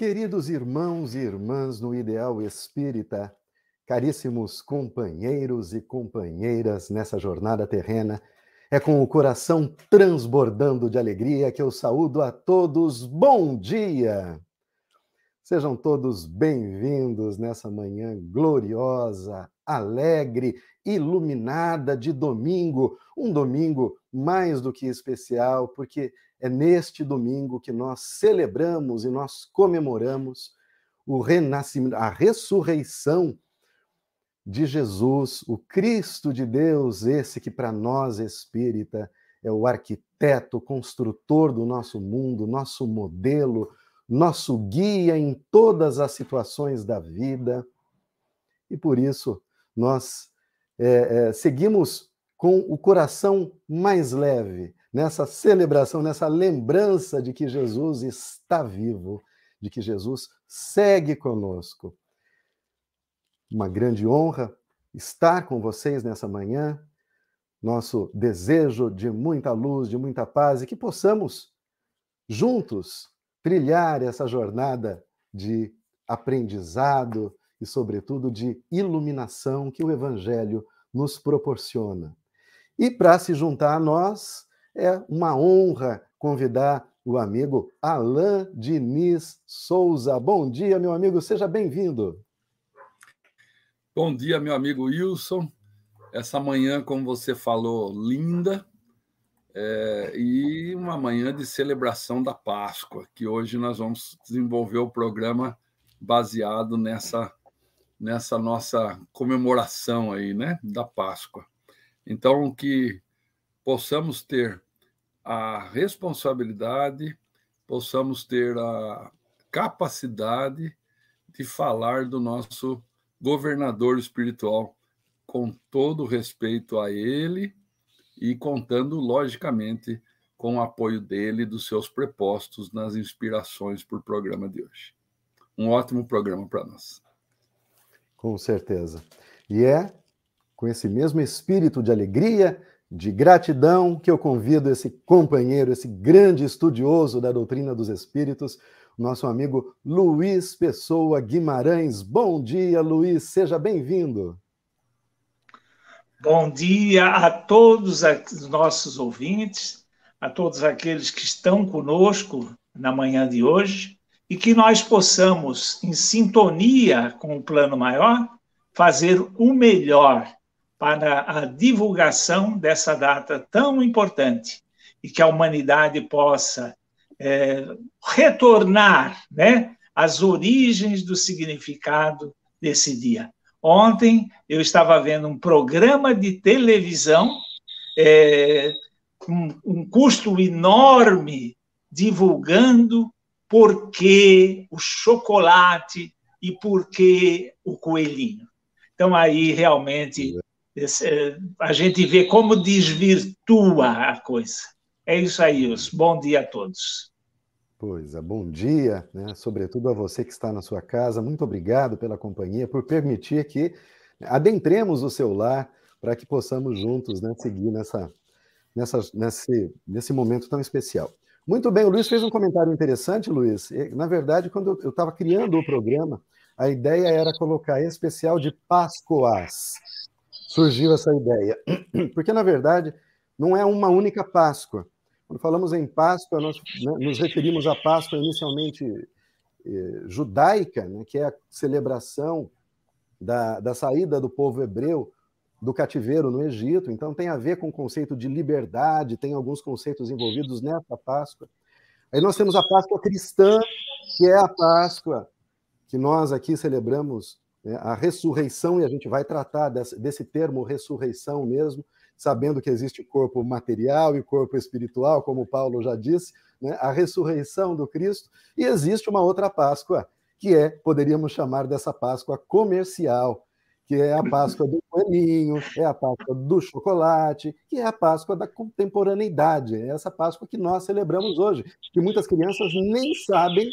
Queridos irmãos e irmãs no ideal espírita, caríssimos companheiros e companheiras nessa jornada terrena, é com o coração transbordando de alegria que eu saúdo a todos. Bom dia! Sejam todos bem-vindos nessa manhã gloriosa, alegre, iluminada de domingo, um domingo mais do que especial, porque é neste domingo que nós celebramos e nós comemoramos o renascimento, a ressurreição de Jesus, o Cristo de Deus, esse que para nós espírita é o arquiteto, construtor do nosso mundo, nosso modelo, nosso guia em todas as situações da vida. E por isso nós é, é, seguimos com o coração mais leve, nessa celebração, nessa lembrança de que Jesus está vivo, de que Jesus segue conosco. Uma grande honra estar com vocês nessa manhã. Nosso desejo de muita luz, de muita paz e que possamos juntos trilhar essa jornada de aprendizado e, sobretudo, de iluminação que o Evangelho nos proporciona. E para se juntar a nós, é uma honra convidar o amigo Alain Diniz Souza. Bom dia, meu amigo, seja bem-vindo. Bom dia, meu amigo Wilson. Essa manhã, como você falou, linda, é, e uma manhã de celebração da Páscoa, que hoje nós vamos desenvolver o programa baseado nessa, nessa nossa comemoração aí, né, da Páscoa. Então, que possamos ter a responsabilidade, possamos ter a capacidade de falar do nosso governador espiritual com todo respeito a ele e contando, logicamente, com o apoio dele e dos seus prepostos nas inspirações para o programa de hoje. Um ótimo programa para nós. Com certeza. E é com esse mesmo espírito de alegria de gratidão que eu convido esse companheiro, esse grande estudioso da doutrina dos espíritos, nosso amigo Luiz Pessoa Guimarães. Bom dia, Luiz, seja bem-vindo. Bom dia a todos os nossos ouvintes, a todos aqueles que estão conosco na manhã de hoje e que nós possamos, em sintonia com o plano maior, fazer o melhor para a divulgação dessa data tão importante e que a humanidade possa é, retornar né, às origens do significado desse dia. Ontem eu estava vendo um programa de televisão, é, um, um custo enorme, divulgando por que o chocolate e por que o coelhinho. Então, aí realmente a gente vê como desvirtua a coisa. É isso aí, Wilson. Bom dia a todos. Pois é, bom dia, né? sobretudo a você que está na sua casa. Muito obrigado pela companhia, por permitir que adentremos o seu lar para que possamos juntos né, seguir nessa, nessa, nesse, nesse momento tão especial. Muito bem, o Luiz fez um comentário interessante, Luiz. Na verdade, quando eu estava criando o programa, a ideia era colocar especial de Páscoas surgiu essa ideia? Porque, na verdade, não é uma única Páscoa. Quando falamos em Páscoa, nós né, nos referimos à Páscoa inicialmente eh, judaica, né, que é a celebração da, da saída do povo hebreu do cativeiro no Egito. Então, tem a ver com o conceito de liberdade, tem alguns conceitos envolvidos nessa Páscoa. Aí nós temos a Páscoa cristã, que é a Páscoa que nós aqui celebramos a ressurreição, e a gente vai tratar desse, termo ressurreição mesmo, sabendo que existe corpo material e corpo espiritual, como Paulo já disse, né, a ressurreição do Cristo, e existe uma outra Páscoa, que é, poderíamos chamar dessa Páscoa comercial, que é a Páscoa do coelhinho, é a Páscoa do chocolate, que é a Páscoa da contemporaneidade, é essa Páscoa que nós celebramos hoje, que muitas crianças nem sabem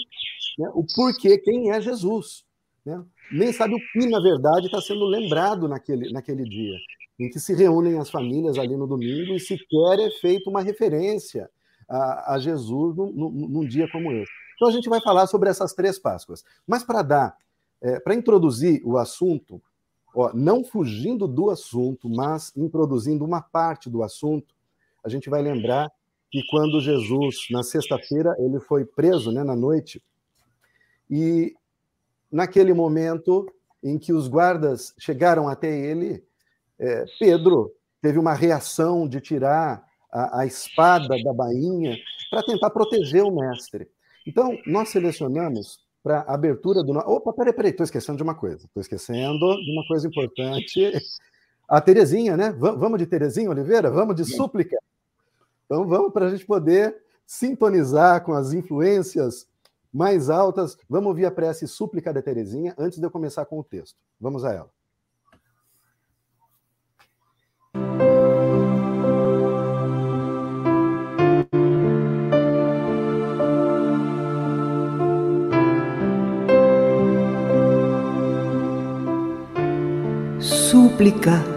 né, o porquê, quem é Jesus. Né? Nem sabe o que, na verdade, está sendo lembrado naquele, naquele dia, em que se reúnem as famílias ali no domingo e sequer é feita uma referência a, a Jesus num, num, dia como esse. Então a gente vai falar sobre essas três Páscoas. Mas para dar, é, para introduzir o assunto, ó, não fugindo do assunto, mas introduzindo uma parte do assunto, a gente vai lembrar que quando Jesus, na sexta-feira, ele foi preso né, na noite, e naquele momento em que os guardas chegaram até ele, é, Pedro teve uma reação de tirar a, a espada da bainha para tentar proteger o mestre. Então, nós selecionamos para a abertura do. Opa, peraí, peraí, estou esquecendo de uma coisa. Estou esquecendo de uma coisa importante. A Terezinha, né? Vamos de Terezinha Oliveira? Vamos de súplica? Então, vamos para a gente poder sintonizar com as influências mais altas. Vamos ouvir a prece súplica da Terezinha antes de eu começar com o texto. Vamos a ela. Súplica.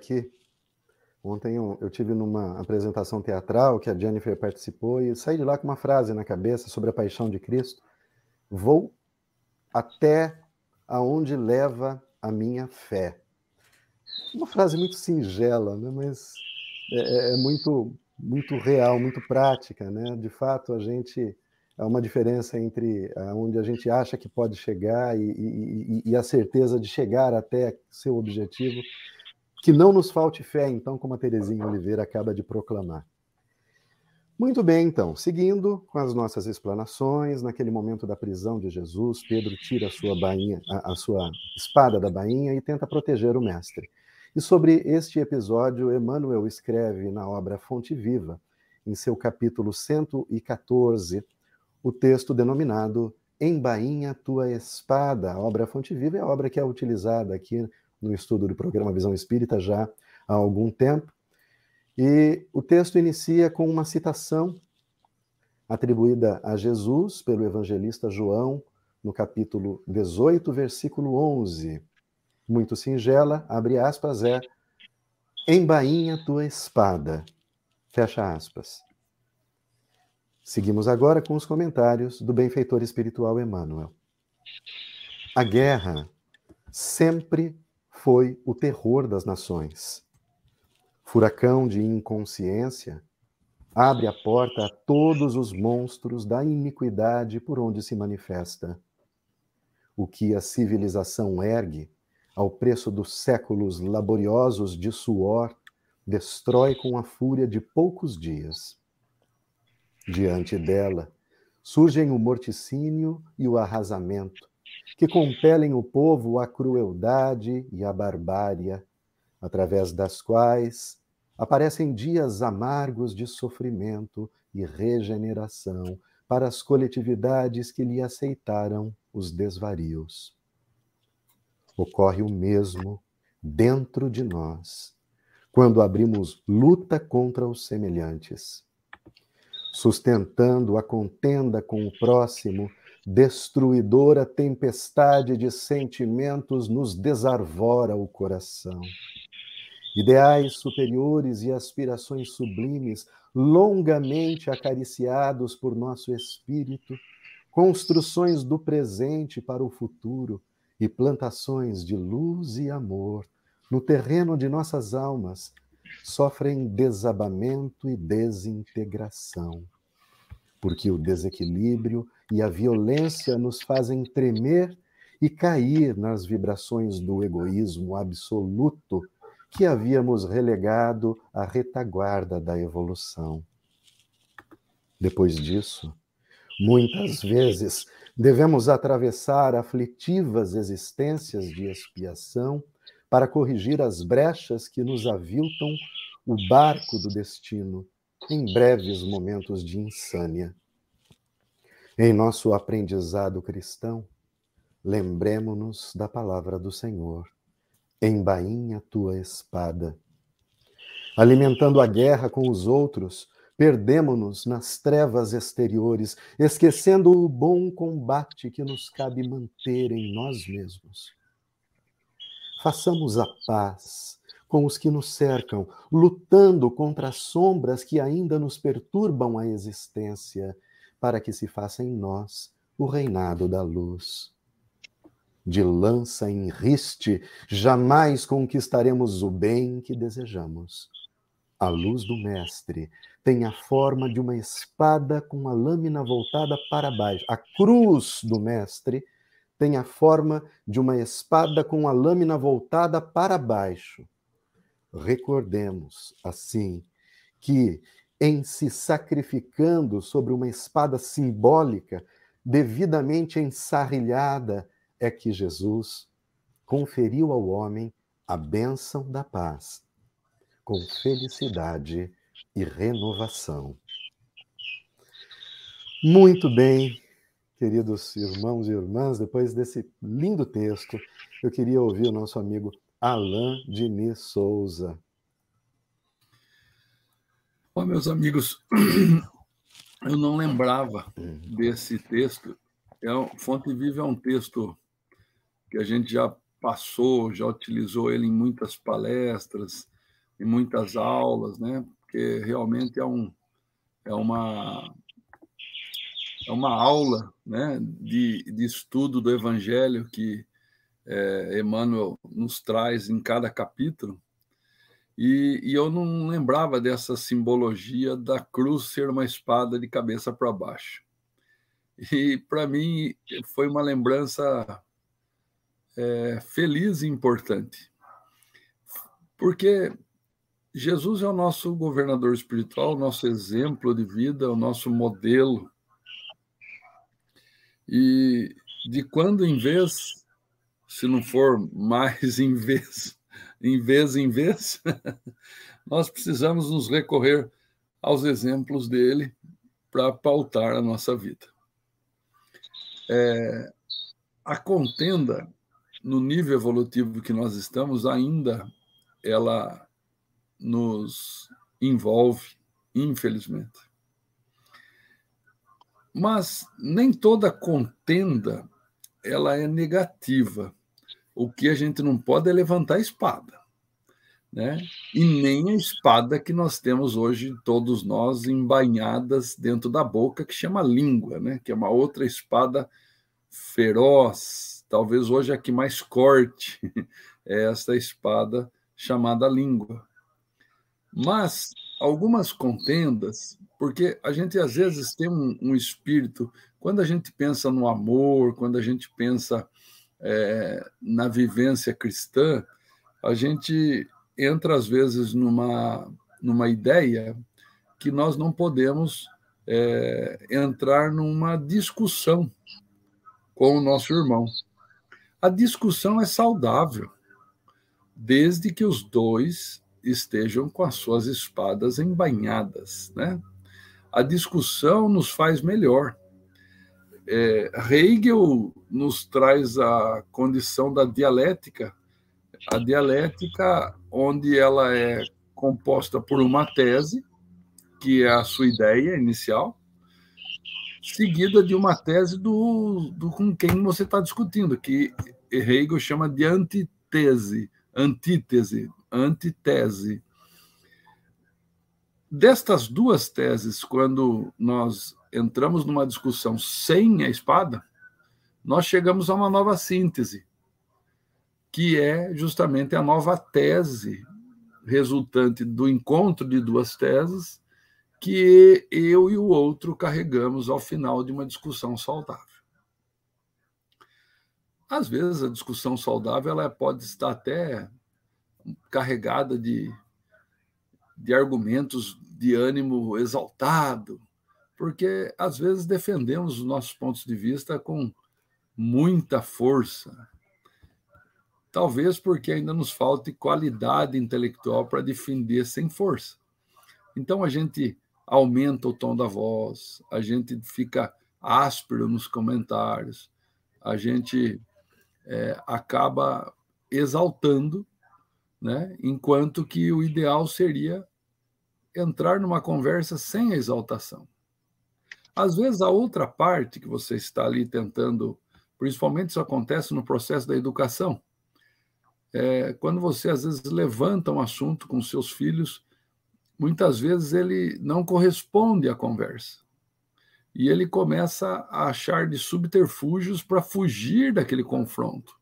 Aqui. Ontem eu, eu tive numa apresentação teatral que a Jennifer participou e saí de lá com uma frase na cabeça sobre a paixão de Cristo. Vou até aonde leva a minha fé. Uma frase muito singela, né? mas é, é, é muito muito real, muito prática, né? De fato, a gente há uma diferença entre onde a gente acha que pode chegar e, e, e, a certeza de chegar até seu objetivo que não nos falte fé, então, como a Terezinha Oliveira acaba de proclamar. Muito bem, então, seguindo com as nossas explanações, naquele momento da prisão de Jesus, Pedro tira a sua bainha, a, a sua espada da bainha e tenta proteger o mestre. E sobre este episódio, Emmanuel escreve na obra Fonte Viva, em seu capítulo 114, o texto denominado Embainha tua espada. A obra Fonte Viva é a obra que é utilizada aqui no estudo do programa Visão Espírita já há algum tempo. E o texto inicia com uma citação atribuída a Jesus pelo evangelista João, no capítulo 18, versículo 11. Muito singela, abre aspas, é: Embainha tua espada. Fecha aspas. Seguimos agora com os comentários do benfeitor espiritual Emmanuel. A guerra sempre foi o terror das nações. Furacão de inconsciência abre a porta a todos os monstros da iniquidade por onde se manifesta. O que a civilização ergue, ao preço dos séculos laboriosos de suor, destrói com a fúria de poucos dias. Diante dela, surgem o morticínio e o arrasamento, que compelem o povo à crueldade e à barbárie, através das quais aparecem dias amargos de sofrimento e regeneração para as coletividades que lhe aceitaram os desvarios. Ocorre o mesmo dentro de nós, quando abrimos luta contra os semelhantes. Sustentando a contenda com o próximo, destruidora tempestade de sentimentos nos desarvora o coração. Ideais superiores e aspirações sublimes, longamente acariciados por nosso espírito, construções do presente para o futuro e plantações de luz e amor no terreno de nossas almas, sofrem desabamento e desintegração, porque o desequilíbrio e a violência nos fazem tremer e cair nas vibrações do egoísmo absoluto que havíamos relegado à retaguarda da evolução. Depois disso, muitas vezes devemos atravessar aflitivas existências de expiação para corrigir as brechas que nos aviltam o barco do destino em breves momentos de insânia. Em nosso aprendizado cristão, lembremos-nos da palavra do Senhor. Embainha tua espada. Alimentando a guerra com os outros, perdemo-nos nas trevas exteriores, esquecendo o bom combate que nos cabe manter em nós mesmos. Façamos a paz com os que nos cercam, lutando contra as sombras que ainda nos perturbam a existência para que se faça em nós o reinado da luz. De lança em riste, jamais conquistaremos o bem que desejamos. A luz do Mestre tem a forma de uma espada com a lâmina voltada para baixo. A cruz do Mestre tem a forma de uma espada com a lâmina voltada para baixo. Recordemos, assim, que em se sacrificando sobre uma espada simbólica, devidamente ensarrilhada, é que Jesus conferiu ao homem a bênção da paz, com felicidade e renovação. Muito bem, queridos irmãos e irmãs, depois desse lindo texto, eu queria ouvir o nosso amigo Alain Diniz Souza. Bom, meus amigos, eu não lembrava desse texto. É, Fonte Viva é um texto que a gente já passou, já utilizou ele em muitas palestras, em muitas aulas, né? Porque realmente é um é uma é uma aula, né, de, de estudo do Evangelho que é, Emmanuel nos traz em cada capítulo e, e, eu não lembrava dessa simbologia da cruz ser uma espada de cabeça para baixo. E para mim foi uma lembrança é, feliz e importante, porque Jesus é o nosso governador espiritual, o nosso exemplo de vida, o nosso modelo. E de quando em vez, se não for mais em vez, em vez em vez, nós precisamos nos recorrer aos exemplos dele para pautar a nossa vida. É, a contenda no nível evolutivo que nós estamos ainda ela nos envolve, infelizmente. Mas nem toda contenda ela é negativa o que a gente não pode é levantar a espada. Né? E nem a espada que nós temos hoje, todos nós, embainhadas dentro da boca, que chama língua, né? que é uma outra espada feroz, talvez hoje a que mais corte, é essa espada chamada língua. Mas algumas contendas, porque a gente às vezes tem um, um espírito, quando a gente pensa no amor, quando a gente pensa é, na vivência cristã, a gente entra às vezes numa, numa ideia que nós não podemos é, entrar numa discussão com o nosso irmão. A discussão é saudável, desde que os dois estejam com as suas espadas embainhadas, né? a discussão nos faz melhor. É, Hegel nos traz a condição da dialética, a dialética onde ela é composta por uma tese, que é a sua ideia inicial, seguida de uma tese do, do com quem você está discutindo, que Hegel chama de antitese, antítese, antitese. Destas duas teses, quando nós entramos numa discussão sem a espada, nós chegamos a uma nova síntese, que é justamente a nova tese resultante do encontro de duas teses que eu e o outro carregamos ao final de uma discussão saudável. Às vezes a discussão saudável ela pode estar até carregada de de argumentos de ânimo exaltado, porque às vezes defendemos os nossos pontos de vista com muita força. Talvez porque ainda nos falte qualidade intelectual para defender sem força. Então a gente aumenta o tom da voz, a gente fica áspero nos comentários, a gente é, acaba exaltando, né? enquanto que o ideal seria entrar numa conversa sem exaltação. Às vezes, a outra parte que você está ali tentando, principalmente isso acontece no processo da educação, é, quando você às vezes levanta um assunto com seus filhos, muitas vezes ele não corresponde à conversa. E ele começa a achar de subterfúgios para fugir daquele confronto.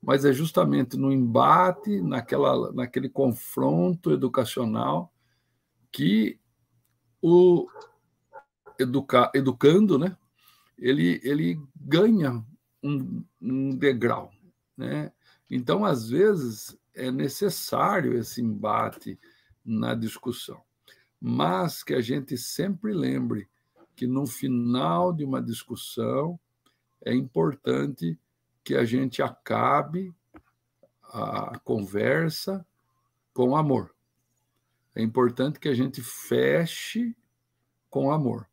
Mas é justamente no embate, naquela, naquele confronto educacional, que o educa, educando, né, ele, ele ganha um, um degrau. Né? Então, às vezes, é necessário esse embate na discussão, mas que a gente sempre lembre que no final de uma discussão é importante que a gente acabe a conversa com amor. É importante que a gente feche com amor.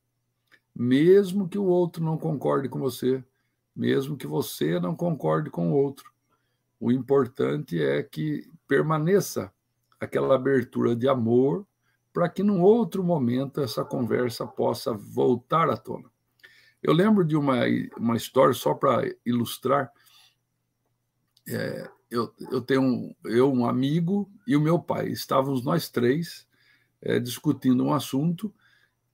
Mesmo que o outro não concorde com você, mesmo que você não concorde com o outro. O importante é que permaneça aquela abertura de amor para que num outro momento essa conversa possa voltar à tona. Eu lembro de uma, uma história, só para ilustrar. É, eu, eu tenho um, eu, um amigo e o meu pai. Estávamos nós três é, discutindo um assunto,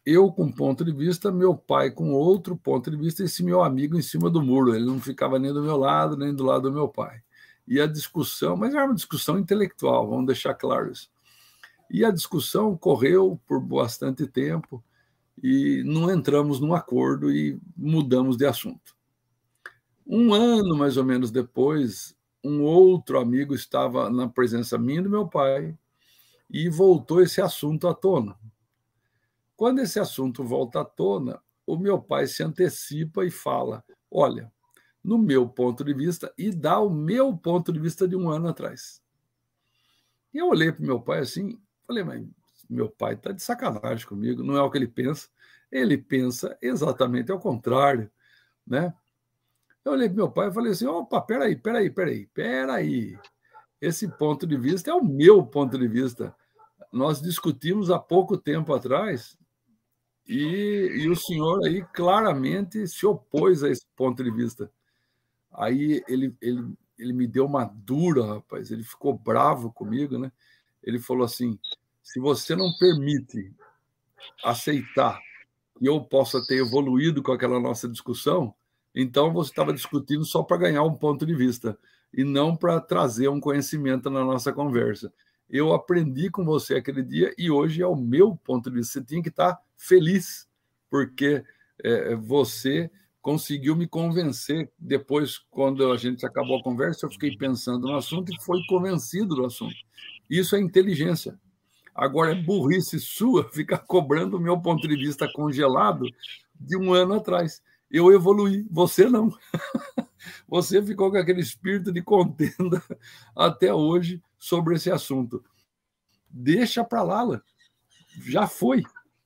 eu com um ponto de vista, meu pai com outro ponto de vista, esse meu amigo em cima do muro. Ele não ficava nem do meu lado, nem do lado do meu pai. E a discussão, mas era uma discussão intelectual, vamos deixar claro isso. E a discussão correu por bastante tempo e não entramos num acordo e mudamos de assunto. Um ano mais ou menos depois, um outro amigo estava na presença minha e do meu pai e voltou esse assunto à tona. Quando esse assunto volta à tona, o meu pai se antecipa e fala: Olha, no meu ponto de vista, e dá o meu ponto de vista de um ano atrás. E eu olhei para meu pai assim, falei, mas meu pai está de sacanagem comigo, não é o que ele pensa. Ele pensa exatamente ao contrário, né? Eu olhei para meu pai e falei assim: opa, peraí, peraí, peraí, peraí. Esse ponto de vista é o meu ponto de vista. Nós discutimos há pouco tempo atrás e, e o senhor aí claramente se opôs a esse ponto de vista. Aí ele, ele, ele me deu uma dura, rapaz, ele ficou bravo comigo, né? Ele falou assim: se você não permite aceitar que eu possa ter evoluído com aquela nossa discussão, então você estava discutindo só para ganhar um ponto de vista e não para trazer um conhecimento na nossa conversa. Eu aprendi com você aquele dia e hoje é o meu ponto de vista. Você tinha que estar feliz, porque é, você conseguiu me convencer. Depois, quando a gente acabou a conversa, eu fiquei pensando no assunto e foi convencido do assunto. Isso é inteligência. Agora, é burrice sua ficar cobrando o meu ponto de vista congelado de um ano atrás eu evoluí, você não. Você ficou com aquele espírito de contenda até hoje sobre esse assunto. Deixa para lá, já foi,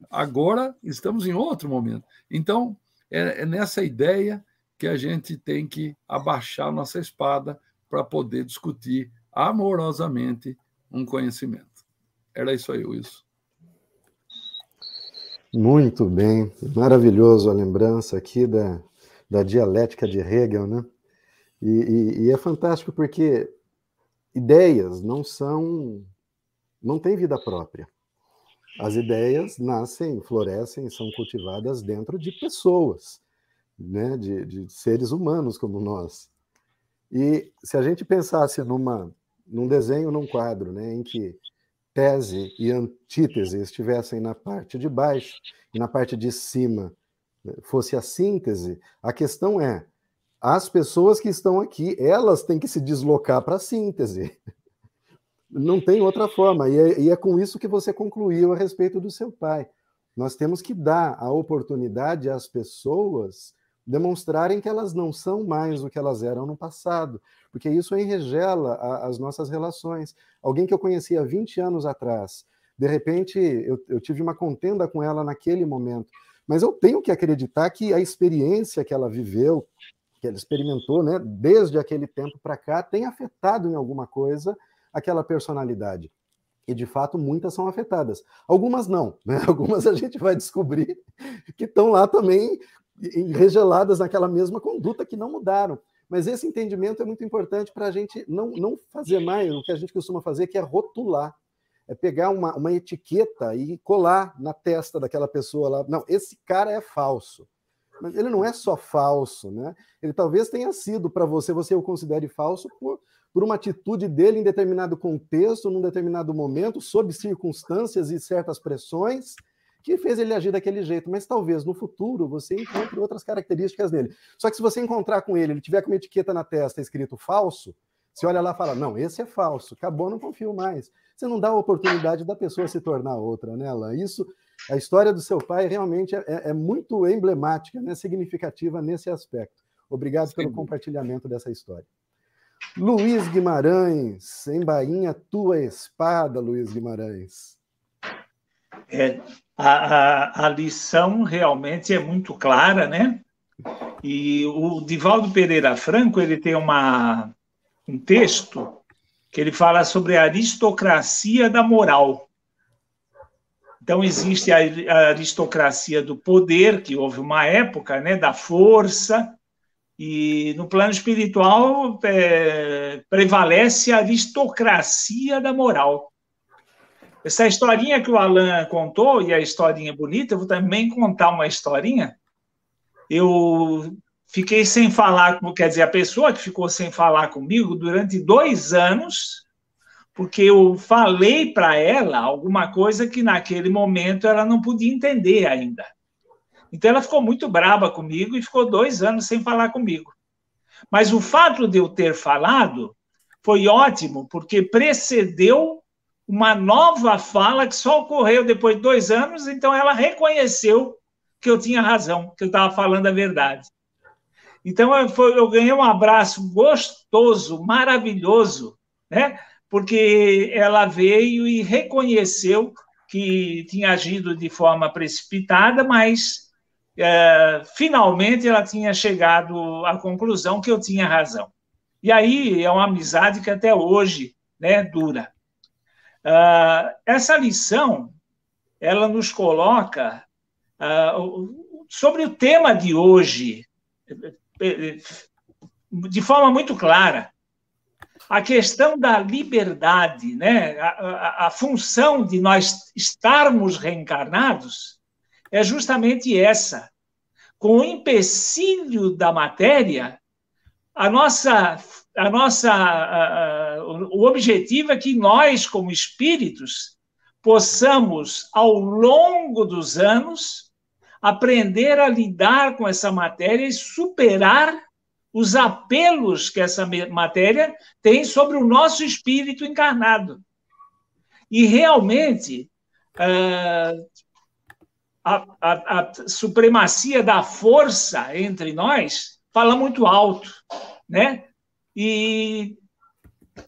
Agora estamos em outro momento. Então, é, é nessa ideia que a gente tem que abaixar nossa espada para poder discutir amorosamente um conhecimento. Era isso aí, Wilson. Muito bem, maravilhoso a lembrança aqui da, da dialética de Hegel, né? E, e, e, é fantástico porque ideias não são, não têm vida própria. As ideias nascem, florescem, são cultivadas dentro de pessoas, né? de, de seres humanos como nós. E se a gente pensasse numa, num desenho, num quadro, né, em que tese e antítese estivessem na parte de baixo e na parte de cima né, fosse a síntese, a questão é: as pessoas que estão aqui, elas têm que se deslocar para a síntese. Não tem outra forma. E é, e é com isso que você concluiu a respeito do seu pai. Nós temos que dar a oportunidade às pessoas demonstrarem que elas não são mais o que elas eram no passado, porque isso enregela a, as nossas relações. Alguém que eu conhecia 20 anos atrás, de repente eu, eu tive uma contenda com ela naquele momento, mas eu tenho que acreditar que a experiência que ela viveu, que ela experimentou, né, desde aquele tempo para cá, tem afetado em alguma coisa aquela personalidade. E de fato muitas são afetadas. Algumas não, né? Algumas a gente vai descobrir que estão lá também regeladas naquela mesma conduta que não mudaram. Mas esse entendimento é muito importante para a gente não, não fazer mais o que a gente costuma fazer, que é rotular. É pegar uma, uma etiqueta e colar na testa daquela pessoa lá. Não, esse cara é falso. Mas ele não é só falso, né? Ele talvez tenha sido para você, você o considere falso por, por uma atitude dele em determinado contexto, num determinado momento, sob circunstâncias e certas pressões, que fez ele agir daquele jeito, mas talvez no futuro você encontre outras características dele. Só que se você encontrar com ele, ele tiver com uma etiqueta na testa escrito falso, você olha lá e fala: não, esse é falso, acabou, não confio mais. Você não dá a oportunidade da pessoa se tornar outra, né, Alain? Isso, a história do seu pai realmente é, é, é muito emblemática, né, significativa nesse aspecto. Obrigado Sim. pelo compartilhamento dessa história. Luiz Guimarães, embainha tua espada, Luiz Guimarães. É, a, a, a lição realmente é muito clara, né? E o Divaldo Pereira Franco ele tem uma, um texto que ele fala sobre a aristocracia da moral. Então existe a, aristocracia do poder, que houve uma época, né, da força, e no plano espiritual é, prevalece a aristocracia da moral. Essa historinha que o Alan contou, e a historinha bonita, eu vou também contar uma historinha. Eu fiquei sem falar, quer dizer, a pessoa que ficou sem falar comigo durante dois anos, porque eu falei para ela alguma coisa que naquele momento ela não podia entender ainda. Então ela ficou muito brava comigo e ficou dois anos sem falar comigo. Mas o fato de eu ter falado foi ótimo, porque precedeu uma nova fala que só ocorreu depois de dois anos, então ela reconheceu que eu tinha razão, que eu estava falando a verdade. Então eu, foi, eu, ganhei um abraço gostoso, maravilhoso, né? Porque ela veio e reconheceu que tinha agido de forma precipitada, mas é, finalmente ela tinha chegado à conclusão que eu tinha razão. E aí é uma amizade que até hoje né, dura. Uh, essa lição ela nos coloca uh, sobre o tema de hoje de forma muito clara. A questão da liberdade, né? a, a, a função de nós estarmos reencarnados é justamente essa. Com o empecilho da matéria, a nossa a nossa, a, a, o objetivo é que nós, como espíritos, possamos, ao longo dos anos, aprender a lidar com essa matéria e superar os apelos que essa matéria tem sobre o nosso espírito encarnado. E realmente, a, a, a supremacia da força entre nós fala muito alto, né? e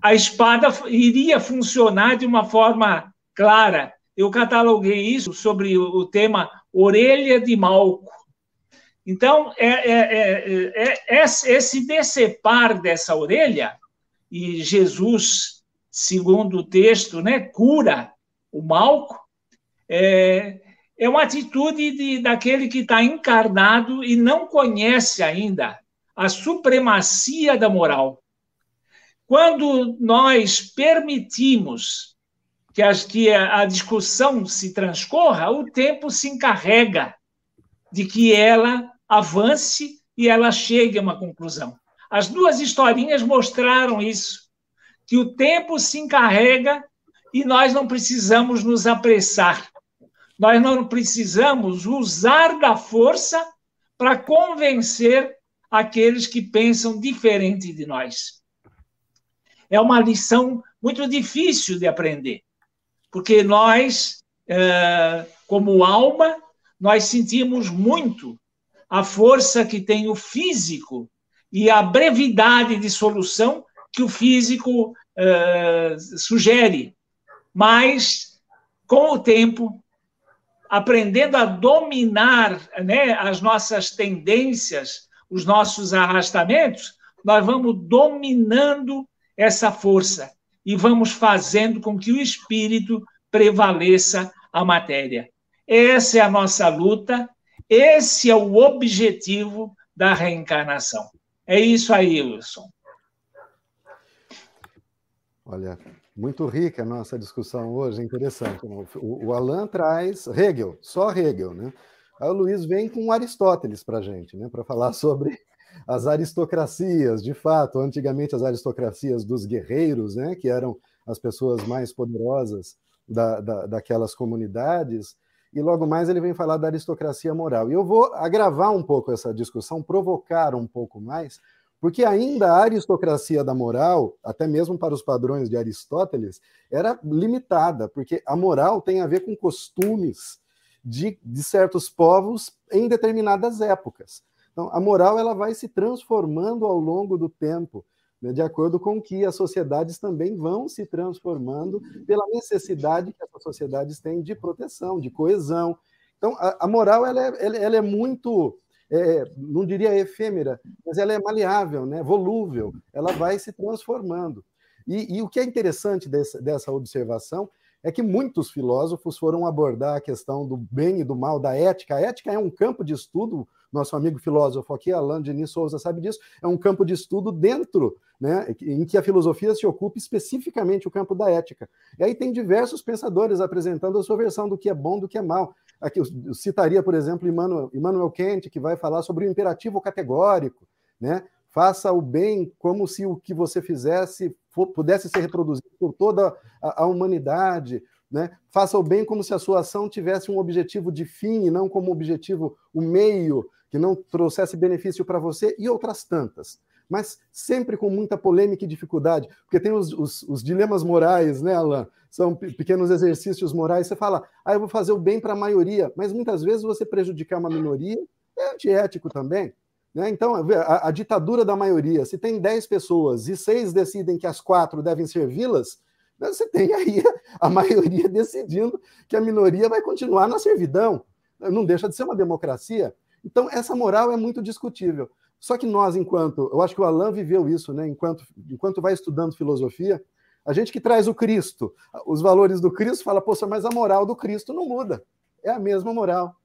a espada iria funcionar de uma forma clara eu cataloguei isso sobre o tema orelha de Malco. Então, é, é, é, é, esse decepar dessa orelha, e Jesus, segundo o texto, né, cura o Malco, é, é uma atitude de, daquele que está encarnado e não conhece ainda a supremacia da moral. Quando nós permitimos que, as, que a discussão se transcorra, o tempo se encarrega de que ela avance e ela chegue a uma conclusão. As duas historinhas mostraram isso, que o tempo se encarrega e nós não precisamos nos apressar. Nós não precisamos usar da força para convencer aqueles que pensam diferente de nós. É uma lição muito difícil de aprender, porque nós, eh, como alma, nós sentimos muito a força que tem o físico e a brevidade de solução que o físico uh, sugere. Mas, com o tempo, aprendendo a dominar né, as nossas tendências, os nossos arrastamentos, nós vamos dominando essa força e vamos fazendo com que o espírito prevaleça a matéria. Essa é a nossa luta esse é o objetivo da reencarnação. É isso aí, Wilson. Olha, muito rica a nossa discussão hoje, interessante. Né? O, o Alan traz Hegel, só Hegel, né? Aí o Luiz vem com Aristóteles para a gente, né? Para falar sobre as aristocracias, de fato, antigamente as aristocracias dos guerreiros, né? Que eram as pessoas mais poderosas da, da, daquelas comunidades, e logo mais ele vem falar da aristocracia moral. E eu vou agravar um pouco essa discussão, provocar um pouco mais, porque ainda a aristocracia da moral, até mesmo para os padrões de Aristóteles, era limitada, porque a moral tem a ver com costumes de, de certos povos em determinadas épocas. Então, a moral ela vai se transformando ao longo do tempo de acordo com que as sociedades também vão se transformando pela necessidade que essas sociedades têm de proteção, de coesão. Então, a, a moral ela é, ela, ela é muito, é, não diria efêmera, mas ela é maleável, né, volúvel, ela vai se transformando. E, e o que é interessante dessa observação é que muitos filósofos foram abordar a questão do bem e do mal, da ética. A ética é um campo de estudo nosso amigo filósofo aqui, Alain Denis Souza, sabe disso, é um campo de estudo dentro, né, em que a filosofia se ocupa especificamente o campo da ética. E aí tem diversos pensadores apresentando a sua versão do que é bom, do que é mal. Aqui eu citaria, por exemplo, Immanuel, Immanuel Kant, que vai falar sobre o imperativo categórico, né? Faça o bem como se o que você fizesse pudesse ser reproduzido por toda a, a humanidade. Né? Faça o bem como se a sua ação tivesse um objetivo de fim e não como objetivo o meio que não trouxesse benefício para você e outras tantas. Mas sempre com muita polêmica e dificuldade, porque tem os, os, os dilemas morais, né, Alain? São pequenos exercícios morais. Você fala, ah, eu vou fazer o bem para a maioria, mas muitas vezes você prejudicar uma minoria é antiético também. Né? Então, a, a ditadura da maioria, se tem 10 pessoas e seis decidem que as quatro devem servi-las, né, você tem aí a maioria decidindo que a minoria vai continuar na servidão. Não deixa de ser uma democracia. Então, essa moral é muito discutível. Só que nós, enquanto. Eu acho que o Alain viveu isso, né? Enquanto, enquanto vai estudando filosofia, a gente que traz o Cristo, os valores do Cristo, fala, poxa, mas a moral do Cristo não muda. É a mesma moral.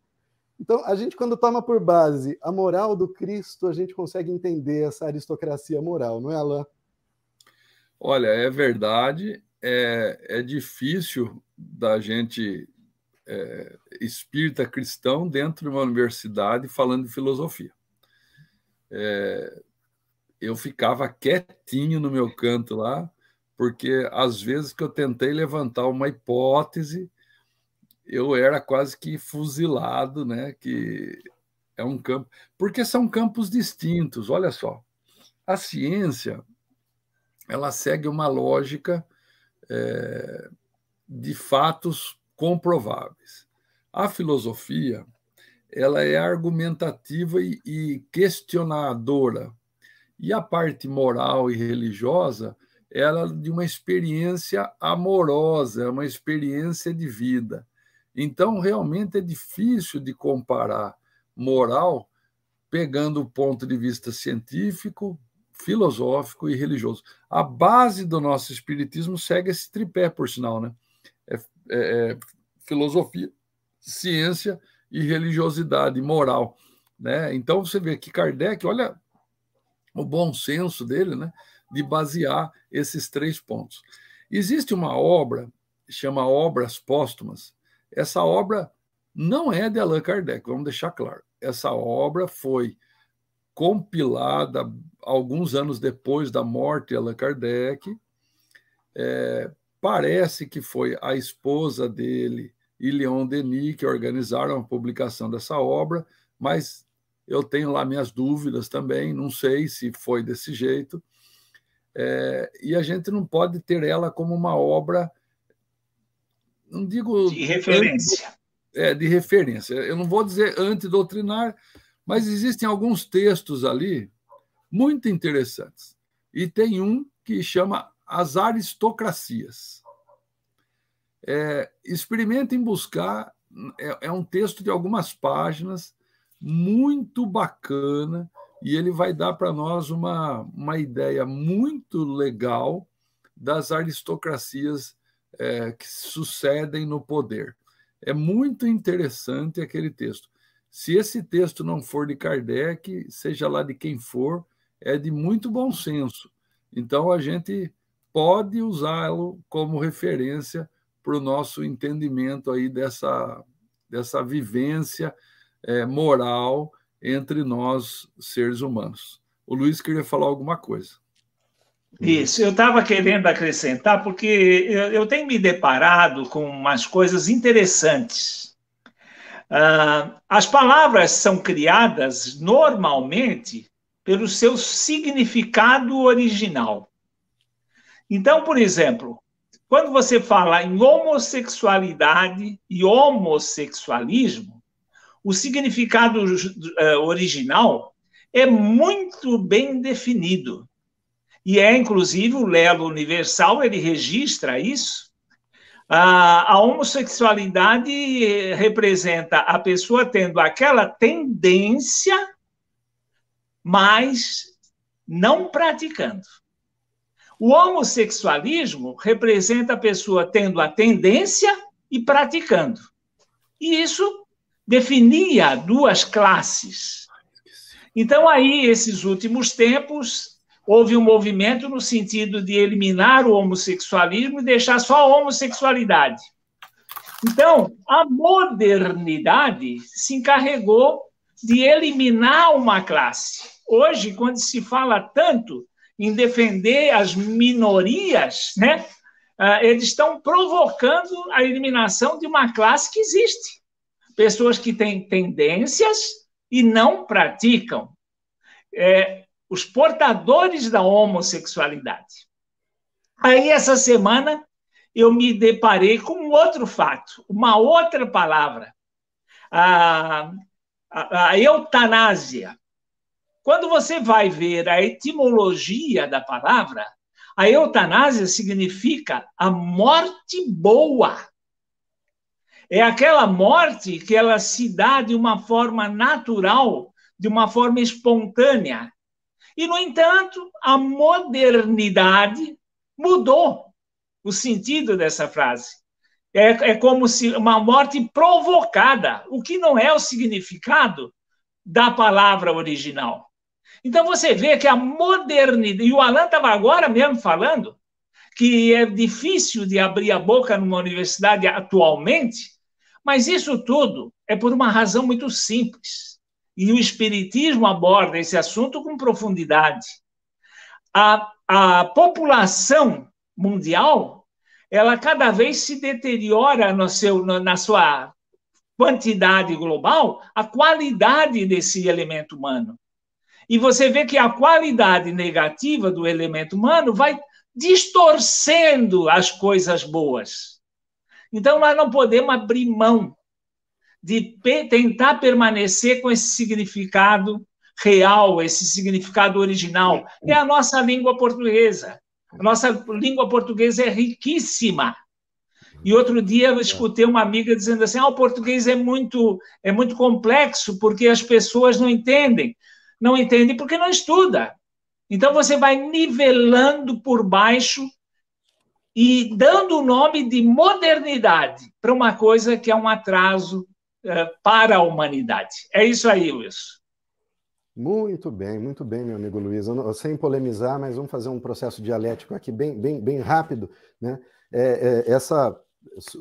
Então, a gente, quando toma por base a moral do Cristo, a gente consegue entender essa aristocracia moral, não é, Alain? Olha, é verdade. É, é difícil da gente é, espírita cristão dentro de uma universidade falando de filosofia. É, eu ficava quietinho no meu canto lá, porque às vezes que eu tentei levantar uma hipótese, eu era quase que fuzilado, né? Que é um campo, porque são campos distintos. Olha só, a ciência ela segue uma lógica é, de fatos comprováveis. A filosofia ela é argumentativa e, e questionadora. E a parte moral e religiosa ela de uma experiência amorosa, é uma experiência de vida. Então, realmente é difícil de comparar moral pegando o ponto de vista científico, filosófico e religioso. A base do nosso espiritismo segue esse tripé, por sinal, né? É, é, filosofia, ciência e religiosidade, moral. Né? Então você vê que Kardec, olha o bom senso dele, né? de basear esses três pontos. Existe uma obra, chama Obras Póstumas. Essa obra não é de Allan Kardec, vamos deixar claro. Essa obra foi compilada alguns anos depois da morte de Allan Kardec. É, parece que foi a esposa dele e Leon Denis que organizaram a publicação dessa obra, mas eu tenho lá minhas dúvidas também, não sei se foi desse jeito. É, e a gente não pode ter ela como uma obra, não digo. De referência. É, de referência. Eu não vou dizer antidoutrinar, mas existem alguns textos ali muito interessantes. E tem um que chama As Aristocracias. É, experimentem buscar, é, é um texto de algumas páginas, muito bacana, e ele vai dar para nós uma, uma ideia muito legal das aristocracias é, que sucedem no poder. É muito interessante aquele texto. Se esse texto não for de Kardec, seja lá de quem for, é de muito bom senso. Então a gente pode usá-lo como referência para o nosso entendimento aí dessa, dessa vivência é, moral entre nós, seres humanos. O Luiz queria falar alguma coisa. Isso, eu estava querendo acrescentar, porque eu, eu, tenho me deparado com umas coisas interessantes. Uh, as palavras são criadas normalmente pelo seu significado original. Então, por exemplo, quando você fala em homossexualidade e homossexualismo, o significado uh, original é muito bem definido. E é, inclusive, o Lelo Universal, ele registra isso. A, a homossexualidade representa a pessoa tendo aquela tendência, mas não praticando. O homossexualismo representa a pessoa tendo a tendência e praticando. E isso definia duas classes. Então, aí, esses últimos tempos, houve um movimento no sentido de eliminar o homossexualismo e deixar só a homossexualidade. Então, a modernidade se encarregou de eliminar uma classe. Hoje, quando se fala tanto em defender as minorias, né, ah, eles estão provocando a eliminação de uma classe que existe pessoas que têm tendências e não praticam. É, os portadores da homossexualidade. Aí, essa semana, eu me deparei com um outro fato, uma outra palavra, a, a, a eutanásia. Quando você vai ver a etimologia da palavra, a eutanásia significa a morte boa. É aquela morte que ela se dá de uma forma natural, de uma forma espontânea. E, no entanto, a modernidade mudou o sentido dessa frase. É, é como se uma morte provocada, o que não é o significado da palavra original. Então você vê que a modernidade, e o Alan estava agora mesmo falando, que é difícil de abrir a boca numa universidade atualmente, mas isso tudo é por uma razão muito simples. E o Espiritismo aborda esse assunto com profundidade. A, a população mundial, ela cada vez se deteriora no seu, na sua quantidade global, a qualidade desse elemento humano. E você vê que a qualidade negativa do elemento humano vai distorcendo as coisas boas. Então, nós não podemos abrir mão de tentar permanecer com esse significado real, esse significado original. É a nossa língua portuguesa. A nossa língua portuguesa é riquíssima. E outro dia eu escutei uma amiga dizendo assim: ah, o português é muito, é muito complexo porque as pessoas não entendem. Não entendem porque não estuda. Então você vai nivelando por baixo e dando o nome de modernidade para uma coisa que é um atraso uh, para a humanidade. É isso aí, Wilson. Muito bem, muito bem, meu amigo Luiz. Sem polemizar, mas vamos fazer um processo dialético aqui bem, bem, bem rápido. Né? É, é, essa,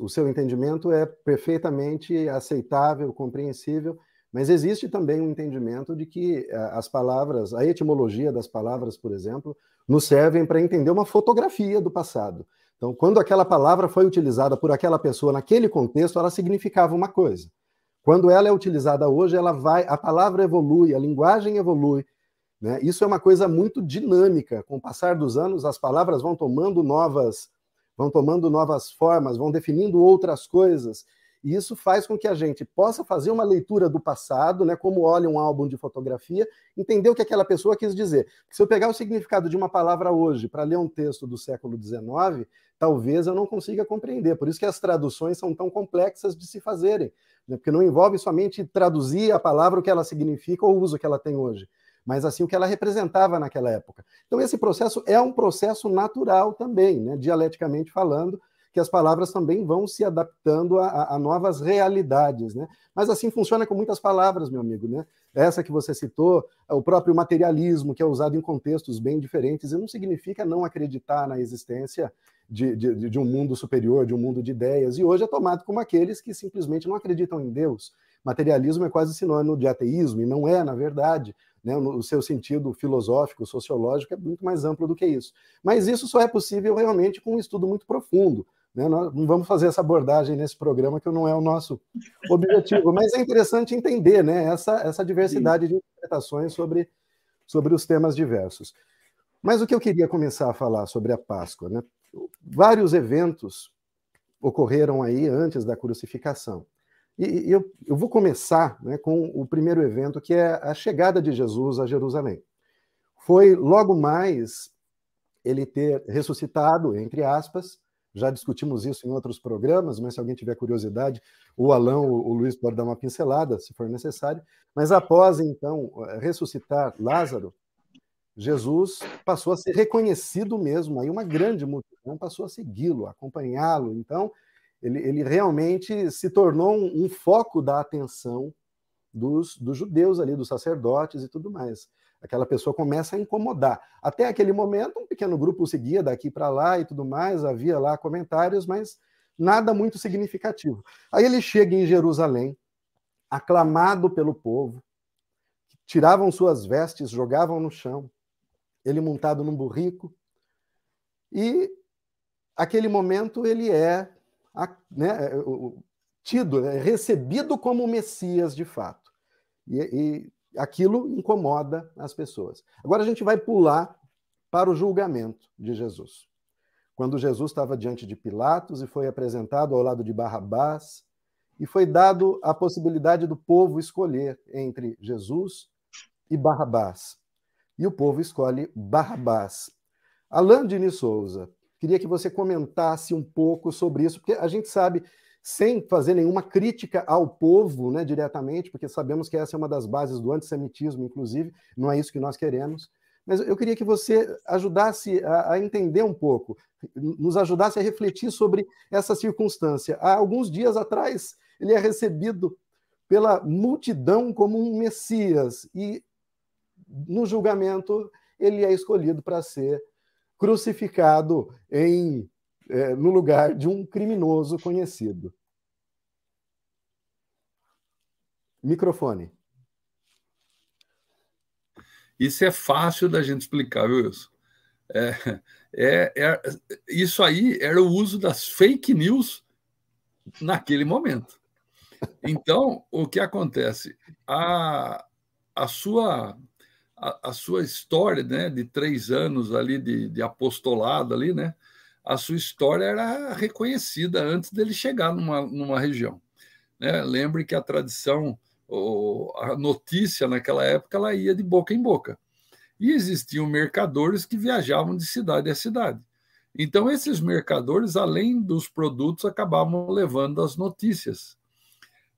o seu entendimento é perfeitamente aceitável, compreensível, mas existe também um entendimento de que eh, as palavras, a etimologia das palavras, por exemplo, nos servem para entender uma fotografia do passado. Então, quando aquela palavra foi utilizada por aquela pessoa naquele contexto, ela significava uma coisa. Quando ela é utilizada hoje, ela vai, a palavra evolui, a linguagem evolui. Né? Isso é uma coisa muito dinâmica. Com o passar dos anos, as palavras vão tomando novas, vão tomando novas formas, vão definindo outras coisas. E isso faz com que a gente possa fazer uma leitura do passado, né, como olha um álbum de fotografia, entender o que aquela pessoa quis dizer. Se eu pegar o significado de uma palavra hoje para ler um texto do século XIX, talvez eu não consiga compreender. Por isso que as traduções são tão complexas de se fazerem, né, porque não envolve somente traduzir a palavra o que ela significa ou o uso que ela tem hoje, mas assim o que ela representava naquela época. Então esse processo é um processo natural também, né, dialeticamente falando, que as palavras também vão se adaptando a, a, novas realidades, né? Mas assim funciona com muitas palavras, meu amigo, né? Essa que você citou, o próprio materialismo, que é usado em contextos bem diferentes, e não significa não acreditar na existência de, de, de um mundo superior, de um mundo de ideias, e hoje é tomado como aqueles que simplesmente não acreditam em Deus. Materialismo é quase sinônimo de ateísmo, e não é, na verdade. Né, o seu sentido filosófico, sociológico é muito mais amplo do que isso. Mas isso só é possível realmente com um estudo muito profundo. Né? Nós não vamos fazer essa abordagem nesse programa, que não é o nosso objetivo, mas é interessante entender né, essa, essa diversidade Sim. de interpretações sobre, sobre os temas diversos. Mas o que eu queria começar a falar sobre a Páscoa, né? vários eventos ocorreram aí antes da crucificação. E, eu, eu vou começar né, com o primeiro evento, que é a chegada de Jesus a Jerusalém. Foi logo mais ele ter ressuscitado, entre aspas, já discutimos isso em outros programas, mas se alguém tiver curiosidade, o Alão, o Luiz pode dar uma pincelada, se for necessário. Mas após, então, ressuscitar Lázaro, Jesus passou a ser reconhecido mesmo, aí uma grande multidão passou a segui-lo, acompanhá-lo. Então, ele, ele, realmente se tornou um, um foco da atenção dos, dos judeus ali, dos sacerdotes e tudo mais aquela pessoa começa a incomodar. Até aquele momento, um pequeno grupo seguia daqui para lá e tudo mais, havia lá comentários, mas nada muito significativo. Aí ele chega em Jerusalém, aclamado pelo povo, tiravam suas vestes, jogavam no chão, ele montado num burrico, e aquele momento ele é né, é, tido, é recebido como Messias de fato. E, e aquilo incomoda as pessoas. Agora a gente vai pular para o julgamento de Jesus. Quando Jesus estava diante de Pilatos e foi apresentado ao lado de Barrabás, e foi dado a possibilidade do povo escolher entre Jesus e Barrabás. E o povo escolhe Barrabás. Alain Dini Souza, queria que você comentasse um pouco sobre isso, porque a gente sabe sem fazer nenhuma crítica ao povo né, diretamente, porque sabemos que essa é uma das bases do antissemitismo, inclusive, não é isso que nós queremos. Mas eu queria que você ajudasse a, a entender um pouco, nos ajudasse a refletir sobre essa circunstância. Há alguns dias atrás, ele é recebido pela multidão como um Messias, e no julgamento ele é escolhido para ser crucificado em, é, no lugar de um criminoso conhecido. Microfone. Isso é fácil da gente explicar, viu, Wilson? É, é, é, isso aí era o uso das fake news naquele momento. Então, o que acontece? A, a, sua, a, a sua história né, de três anos ali de, de apostolado ali, né? A sua história era reconhecida antes dele chegar numa, numa região. Né? Lembre que a tradição a notícia naquela época ela ia de boca em boca. e existiam mercadores que viajavam de cidade a cidade. Então, esses mercadores, além dos produtos, acabavam levando as notícias.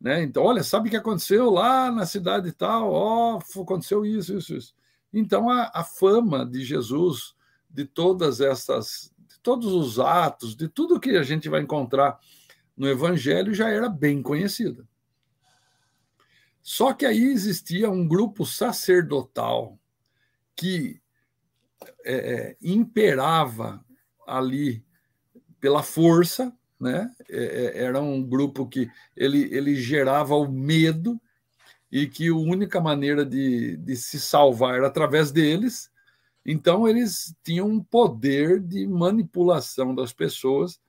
Né? Então, olha, sabe o que aconteceu lá na cidade tal? Ó, oh, aconteceu isso, isso, isso. Então, a, a fama de Jesus, de todas essas, todos os atos, de tudo que a gente vai encontrar no Evangelho, já era bem conhecida. Só que aí existia um grupo sacerdotal que é, é, imperava ali pela força, né? É, é, era um grupo que ele, ele gerava o medo e que a única maneira de, de se salvar era através deles. Então, eles tinham um poder de manipulação das pessoas,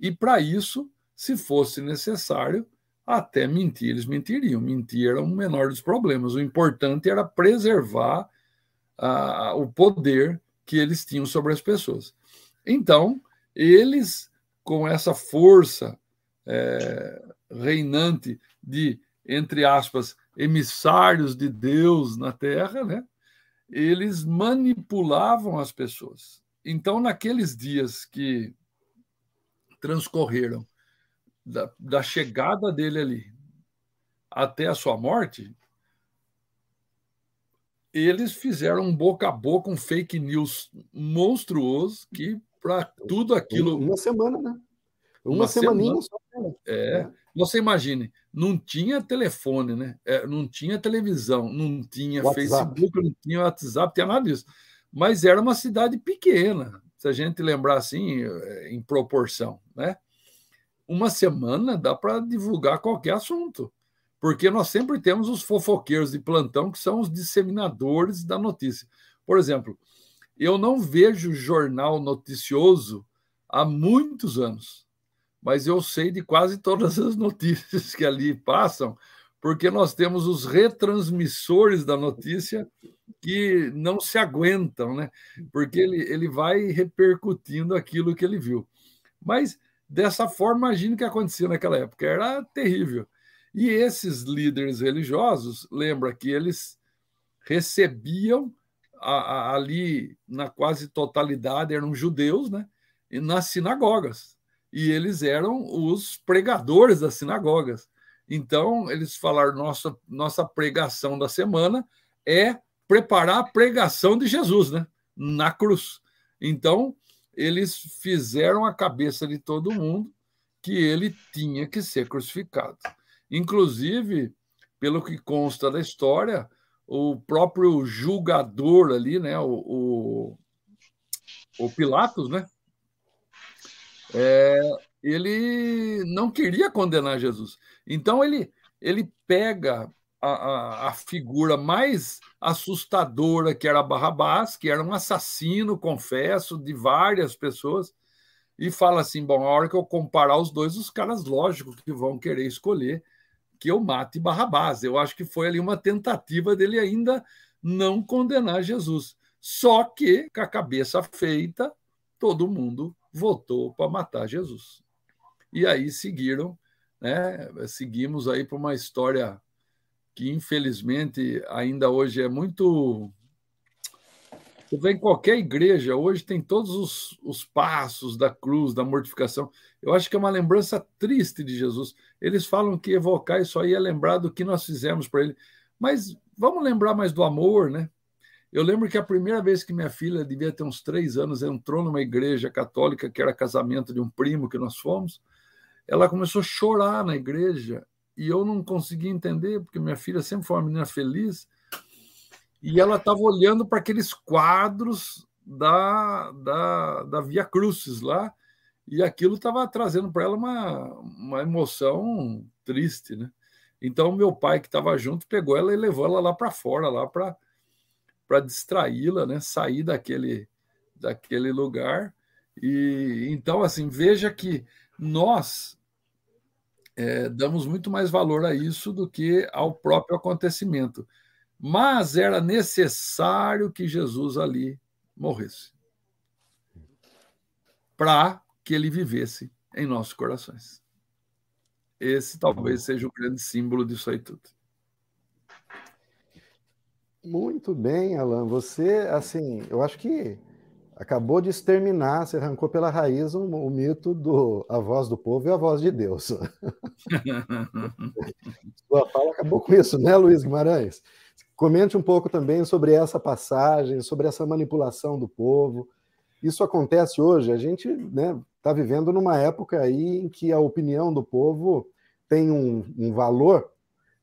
e para isso, se fosse necessário, até mentir, eles mentiriam. Mentir era o menor dos problemas. O importante era preservar o poder que eles tinham sobre as pessoas. Então, eles, com essa força é, reinante de, entre aspas, emissários de Deus na Terra, né? Eles manipulavam as pessoas. Então, naqueles dias que transcorreram da, da chegada dele ali até a sua morte, eles fizeram um boca a boca, um fake news monstruoso que para tudo aquilo. Uma semana, né? Uma, uma semaninha semana. só. É. é. Você imagine, não tinha telefone, né? É, não tinha televisão, não tinha WhatsApp. Facebook, não tinha WhatsApp, não tinha nada disso. Mas era uma cidade pequena, se a gente lembrar assim, é, em proporção, né? Uma semana dá para divulgar qualquer assunto porque nós sempre temos os fofoqueiros de plantão, que são os disseminadores da notícia. Por exemplo, eu não vejo jornal noticioso há muitos anos, mas eu sei de quase todas as notícias que ali passam, porque nós temos os retransmissores da notícia que não se aguentam, né? Porque ele, ele vai repercutindo aquilo que ele viu. Mas dessa forma, imagine o que acontecia naquela época, era terrível. E esses líderes religiosos, lembra que eles recebiam a, a, ali, na quase totalidade, eram judeus, né? E nas sinagogas. E eles eram os pregadores das sinagogas. Então, eles falaram: nossa, nossa pregação da semana é preparar a pregação de Jesus, né? Na cruz. Então, eles fizeram a cabeça de todo mundo que ele tinha que ser crucificado. Inclusive, pelo que consta da história, o próprio julgador ali, né, o, o, o Pilatos, né, é, ele não queria condenar Jesus. Então ele, ele pega a, a, a, figura mais assustadora que era Barrabás, que era um assassino, confesso, de várias pessoas, e fala assim: bom, a hora que eu comparar os dois, os caras, lógico, que vão querer escolher que eu mate Barrabás. Eu acho que foi ali uma tentativa dele ainda não condenar Jesus. Só que, com a cabeça feita, todo mundo votou para matar Jesus. E aí seguiram, né? Seguimos aí para uma história que, infelizmente, ainda hoje é muito você vê em qualquer igreja, hoje tem todos os, os, passos da cruz, da mortificação. Eu acho que é uma lembrança triste de Jesus. Eles falam que evocar isso aí é lembrar do que nós fizemos para ele. Mas vamos lembrar mais do amor, né? Eu lembro que a primeira vez que minha filha, devia ter uns três anos, entrou numa igreja católica, que era casamento de um primo que nós fomos, ela começou a chorar na igreja e eu não conseguia entender, porque minha filha sempre foi uma menina feliz e ela estava olhando para aqueles quadros da, da, da Via Crucis lá, e aquilo estava trazendo para ela uma, uma emoção triste, né? Então, meu pai, que estava junto, pegou ela e levou ela lá para fora, lá para distraí-la, né? Sair daquele, daquele lugar. E então, assim, veja que nós é, damos muito mais valor a isso do que ao próprio acontecimento mas era necessário que Jesus ali morresse para que ele vivesse em nossos corações. Esse talvez seja o grande símbolo disso aí tudo. Muito bem, Alan. Você, assim, eu acho que acabou de exterminar, você arrancou pela raiz o, o mito do a voz do povo e a voz de Deus. Sua fala acabou com isso, né, Luiz Guimarães? Comente um pouco também sobre essa passagem, sobre essa manipulação do povo. Isso acontece hoje. A gente está né, tá vivendo numa época aí em que a opinião do povo tem um, um valor.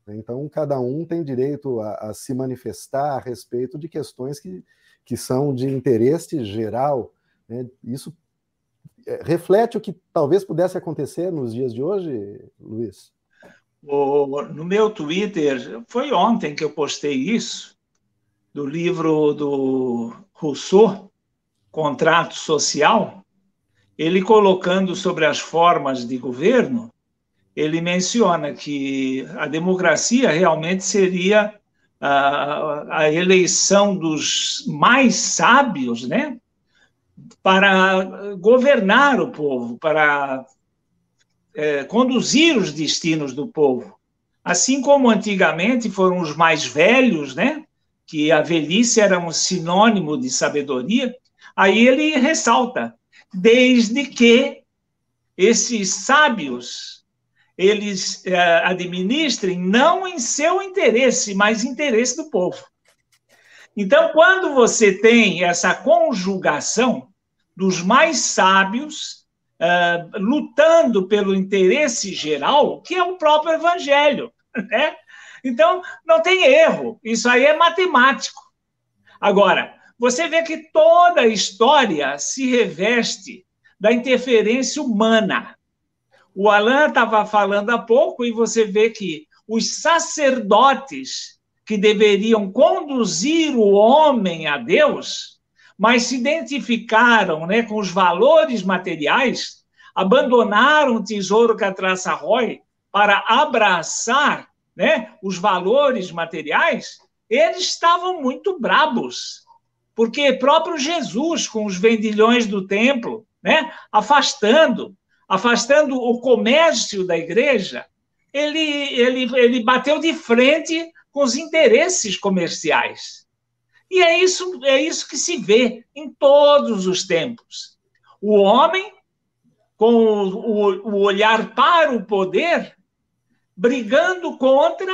Né? Então, cada um tem direito a, a se manifestar a respeito de questões que, que são de interesse geral. Né? Isso é, reflete o que talvez pudesse acontecer nos dias de hoje, Luiz? No meu Twitter, foi ontem que eu postei isso, do livro do Rousseau, Contrato Social, ele colocando sobre as formas de governo, ele menciona que a democracia realmente seria a, a eleição dos mais sábios, né? Para governar o povo, para é, conduzir os destinos do povo. Assim como antigamente foram os mais velhos, né? Que a velhice era um sinônimo de sabedoria. Aí ele ressalta, desde que esses sábios eles é, administrem não em seu interesse, mas interesse do povo. Então, quando você tem essa conjugação dos mais sábios é, lutando pelo interesse geral, que é o próprio evangelho, né? Então, não tem erro, isso aí é matemático. Agora, você vê que toda a história se reveste da interferência humana. O Alain estava falando há pouco e você vê que os sacerdotes que deveriam conduzir o homem a Deus, mas se identificaram né, com os valores materiais, abandonaram o tesouro que a traça rói para abraçar né, os valores materiais, eles estavam muito brabos, porque próprio Jesus, com os vendilhões do templo, né, afastando, afastando o comércio da igreja, ele, ele, ele bateu de frente com os interesses comerciais. E é isso, é isso que se vê em todos os tempos. O homem, com o, o olhar para o poder, brigando contra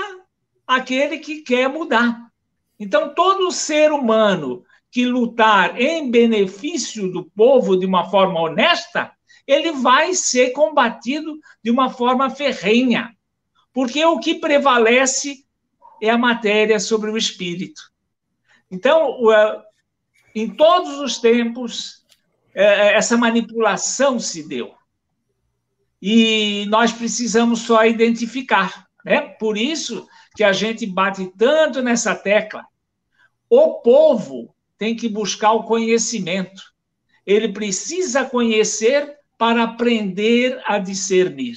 aquele que quer mudar. Então, todo ser humano que lutar em benefício do povo de uma forma honesta, ele vai ser combatido de uma forma ferrenha, porque o que prevalece é a matéria sobre o espírito. Então, em todos os tempos, é, é, essa manipulação se deu. E nós precisamos só identificar. Né? Por isso que a gente bate tanto nessa tecla. O povo tem que buscar o conhecimento. Ele precisa conhecer para aprender a discernir.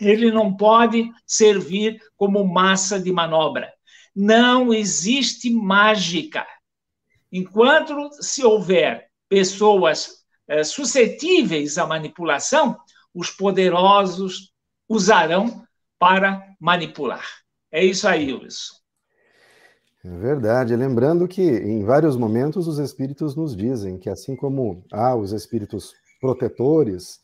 Ele não pode servir como massa de manobra. Não existe mágica. Enquanto se houver pessoas é, suscetíveis à manipulação, os poderosos usarão para manipular. É isso aí, Wilson. É verdade. Lembrando que em vários momentos os espíritos nos dizem que assim como há os espíritos protetores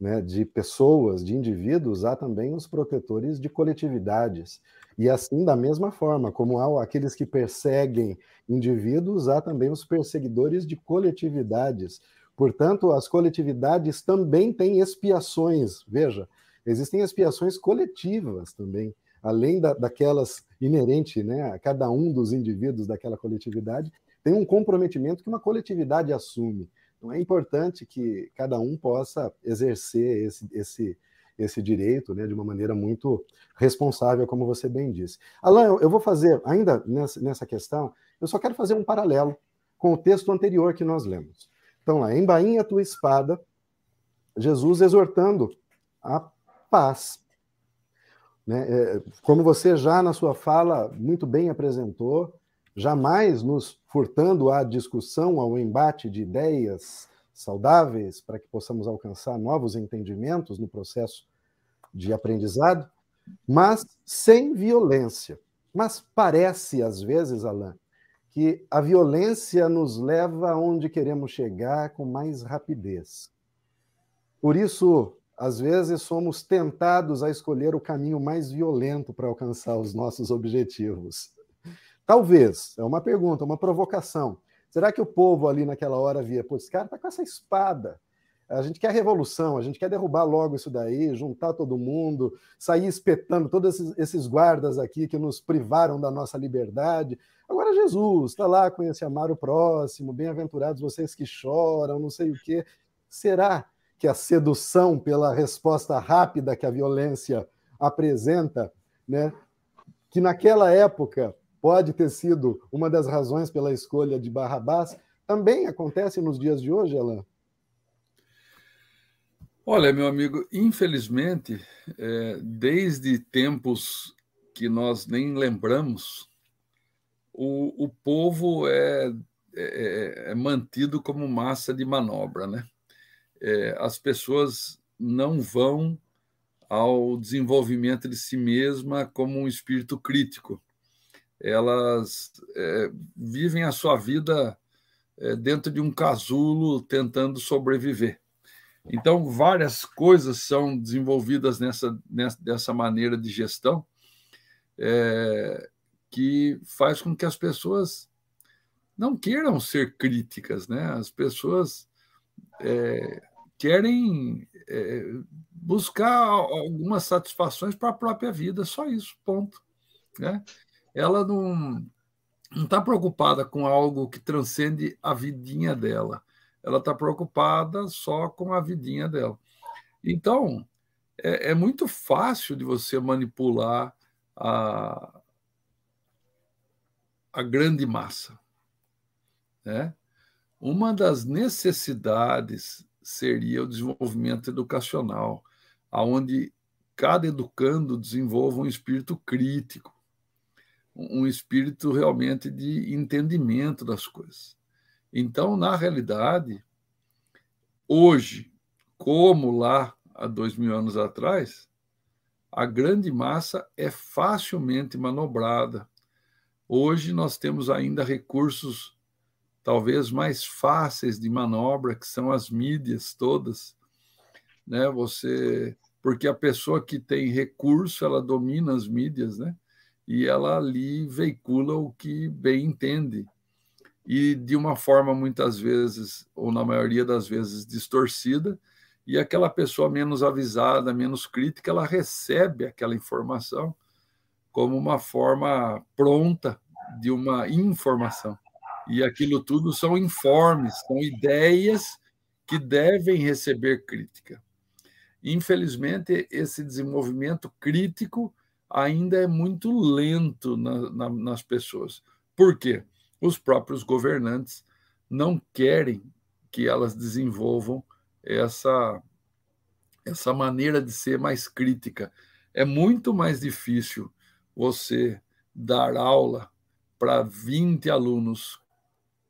né, de pessoas, de indivíduos, há também os protetores de coletividades. E assim, da mesma forma, como há aqueles que perseguem indivíduos, há também os perseguidores de coletividades. Portanto, as coletividades também têm expiações. Veja, existem expiações coletivas também, além da, daquelas inerentes né, a cada um dos indivíduos daquela coletividade, tem um comprometimento que uma coletividade assume. Então é importante que cada um possa exercer esse, esse, esse direito né, de uma maneira muito responsável, como você bem disse. Alain, eu vou fazer, ainda nessa, nessa questão, eu só quero fazer um paralelo com o texto anterior que nós lemos. Então, lá, embainha a tua espada, Jesus exortando a paz. Né? É, como você já na sua fala muito bem apresentou, jamais nos furtando à discussão, ao embate de ideias saudáveis, para que possamos alcançar novos entendimentos no processo de aprendizado, mas sem violência. Mas parece, às vezes, Alain, que a violência nos leva aonde queremos chegar com mais rapidez. Por isso, às vezes, somos tentados a escolher o caminho mais violento para alcançar os nossos objetivos. Talvez, é uma pergunta, uma provocação. Será que o povo ali naquela hora via, pô, esse cara está com essa espada, a gente quer revolução, a gente quer derrubar logo isso daí, juntar todo mundo, sair espetando todos esses, guardas aqui que nos privaram da nossa liberdade. Agora Jesus está lá esse amar o próximo, bem-aventurados vocês que choram, não sei o quê. Será que a sedução pela resposta rápida que a violência apresenta, né, que naquela época pode ter sido uma das razões pela escolha de Barrabás, também acontece nos dias de hoje, Alain? Olha, meu amigo, infelizmente, é, desde tempos que nós nem lembramos, o, o povo é, é, é mantido como massa de manobra, né? É, as pessoas não vão ao desenvolvimento de si mesma como um espírito crítico. Elas é, vivem a sua vida é, dentro de um casulo tentando sobreviver. Então, várias coisas são desenvolvidas nessa, nessa dessa maneira de gestão é, que faz com que as pessoas não queiram ser críticas, né? As pessoas é, querem é, buscar algumas satisfações para a própria vida, só isso, ponto. Né? Ela não está preocupada com algo que transcende a vidinha dela ela está preocupada só com a vidinha dela. Então, é, é muito fácil de você manipular a, a grande massa. Né? Uma das necessidades seria o desenvolvimento educacional, aonde cada educando desenvolva um espírito crítico, um espírito realmente de entendimento das coisas. Então, na realidade, hoje, como lá há dois mil anos atrás, a grande massa é facilmente manobrada. Hoje nós temos ainda recursos talvez mais fáceis de manobra, que são as mídias todas, né? Você, porque a pessoa que tem recurso, ela domina as mídias, né? E ela ali veicula o que bem entende e de uma forma muitas vezes, ou na maioria das vezes, distorcida, e aquela pessoa menos avisada, menos crítica, ela recebe aquela informação como uma forma pronta de uma informação. E aquilo tudo são informes, são ideias que devem receber crítica. Infelizmente, esse desenvolvimento crítico ainda é muito lento na, na, nas pessoas. Por quê? os próprios governantes não querem que elas desenvolvam essa, essa maneira de ser mais crítica. É muito mais difícil você dar aula para 20 alunos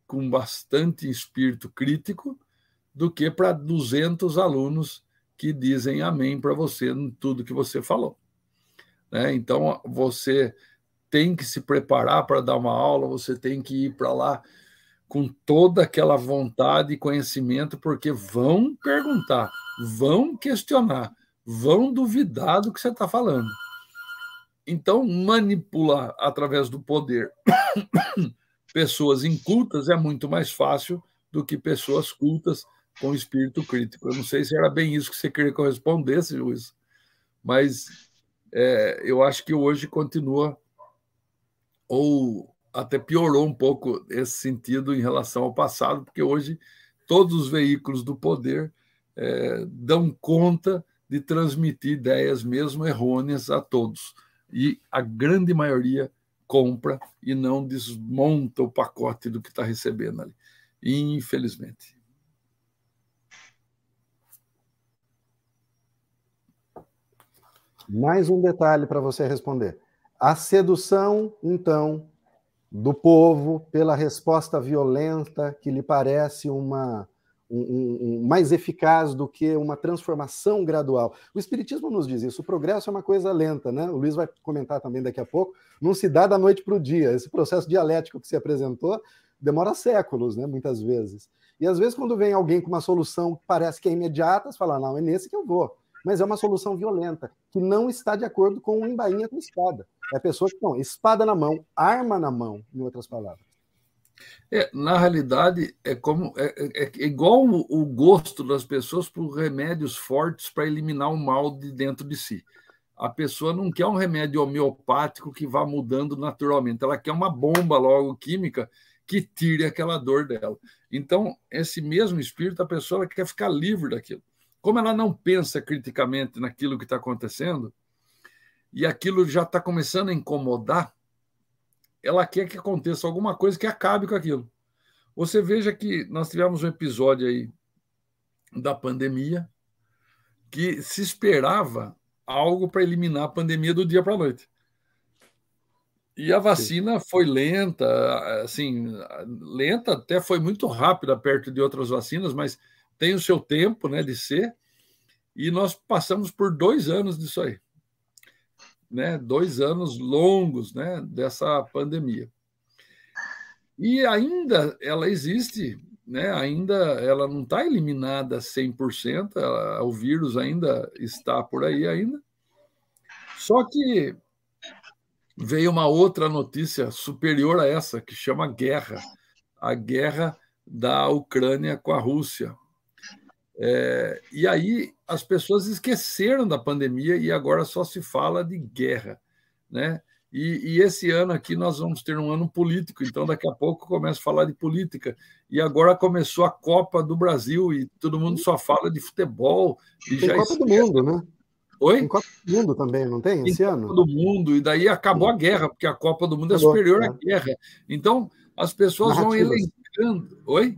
com bastante espírito crítico do que para 200 alunos que dizem amém para você em tudo que você falou. Né? Então, você tem que se preparar para dar uma aula, você tem que ir para lá com toda aquela vontade e conhecimento, porque vão perguntar, vão questionar, vão duvidar do que você está falando. Então, manipular através do poder pessoas incultas é muito mais fácil do que pessoas cultas com espírito crítico. Eu não sei se era bem isso que você queria que eu respondesse, Luiz, mas é, eu acho que hoje continua ou até piorou um pouco esse sentido em relação ao passado, porque hoje todos os veículos do poder é, dão conta de transmitir ideias mesmo errôneas a todos. E a grande maioria compra e não desmonta o pacote do que está recebendo ali. Infelizmente. Mais um detalhe para você responder. A sedução, então, do povo pela resposta violenta que lhe parece uma, um, um, mais eficaz do que uma transformação gradual. O Espiritismo nos diz isso, o progresso é uma coisa lenta, né? O Luiz vai comentar também daqui a pouco, não se dá da noite para o dia. Esse processo dialético que se apresentou demora séculos, né? Muitas vezes. E às vezes, quando vem alguém com uma solução que parece que é imediata, você fala, não, é nesse que eu vou. Mas é uma solução violenta, que não está de acordo com o embainha com espada. É a pessoa que, não, espada na mão, arma na mão, em outras palavras. É, na realidade, é como é, é, é igual o, o, gosto das pessoas por remédios fortes para eliminar o mal de dentro de si. A pessoa não quer um remédio homeopático que vá mudando naturalmente, ela quer uma bomba logo química que tire aquela dor dela. Então, esse mesmo espírito, a pessoa quer ficar livre daquilo. Como ela não pensa criticamente naquilo que está acontecendo, e aquilo já está começando a incomodar, ela quer que aconteça alguma coisa que acabe com aquilo. Você veja que nós tivemos um episódio aí da pandemia que se esperava algo para eliminar a pandemia do dia para a noite. E a vacina Sim. foi lenta, assim, lenta até foi muito rápida perto de outras vacinas, mas tem o seu tempo, né, de ser. E nós passamos por dois anos disso aí né, dois anos longos né, dessa pandemia. E ainda ela existe, né, ainda ela não está eliminada 100%, ela, o vírus ainda está por aí ainda. Só que veio uma outra notícia superior a essa, que chama guerra, a guerra da Ucrânia com a Rússia. É, e aí as pessoas esqueceram da pandemia e agora só se fala de guerra, né? E, e, esse ano aqui nós vamos ter um ano político, então daqui a pouco começa a falar de política. E agora começou a Copa do Brasil e todo mundo só fala de futebol. E tem já Copa esquece. do Mundo, né? Oi? Tem Copa do Mundo também, não tem? Esse tem ano? Copa do Mundo, e daí acabou a guerra, porque a Copa do Mundo é superior é. à guerra. Então as pessoas Narrativas. vão elencando. Oi?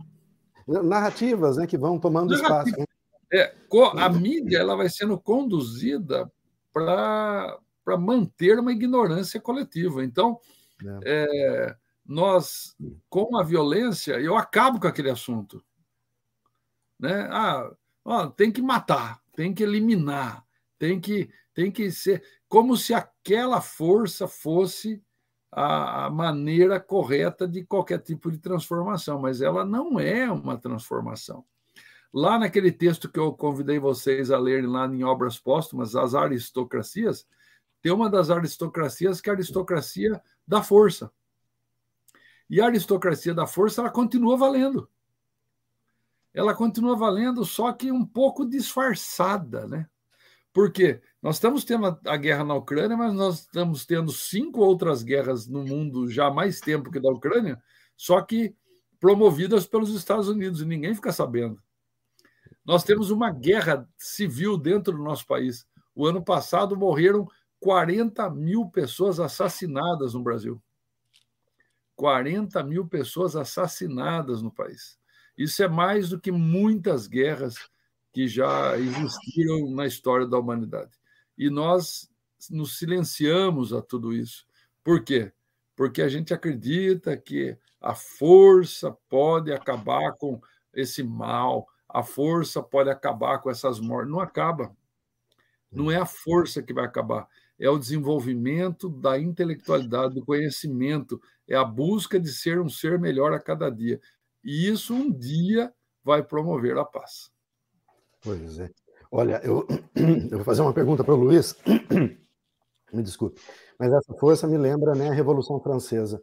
Narrativas né, que vão tomando Narrativa. espaço. Né? É, a mídia ela vai sendo conduzida para manter uma ignorância coletiva. Então, é. É, nós, com a violência, eu acabo com aquele assunto. Né? Ah, ó, tem que matar, tem que eliminar, tem que, tem que ser. Como se aquela força fosse a, a maneira correta de qualquer tipo de transformação, mas ela não é uma transformação. Lá naquele texto que eu convidei vocês a lerem lá em Obras Póstumas, as aristocracias, tem uma das aristocracias que é a aristocracia da força. E a aristocracia da força, ela continua valendo. Ela continua valendo, só que um pouco disfarçada, né? Porque nós estamos tendo a guerra na Ucrânia, mas nós estamos tendo cinco outras guerras no mundo já há mais tempo que da Ucrânia, só que promovidas pelos Estados Unidos e ninguém fica sabendo. Nós temos uma guerra civil dentro do nosso país. O ano passado morreram 40 mil pessoas assassinadas no Brasil. 40 mil pessoas assassinadas no país. Isso é mais do que muitas guerras que já existiram na história da humanidade. E nós nos silenciamos a tudo isso. Por quê? Porque a gente acredita que a força pode acabar com esse mal, a força pode acabar com essas mortes. Não acaba. Não é a força que vai acabar, é o desenvolvimento da intelectualidade, do conhecimento, é a busca de ser um ser melhor a cada dia. E isso um dia vai promover a paz. Pois é. Olha, eu, eu vou fazer uma pergunta para o Luiz. me desculpe, mas essa força me lembra né, a Revolução Francesa.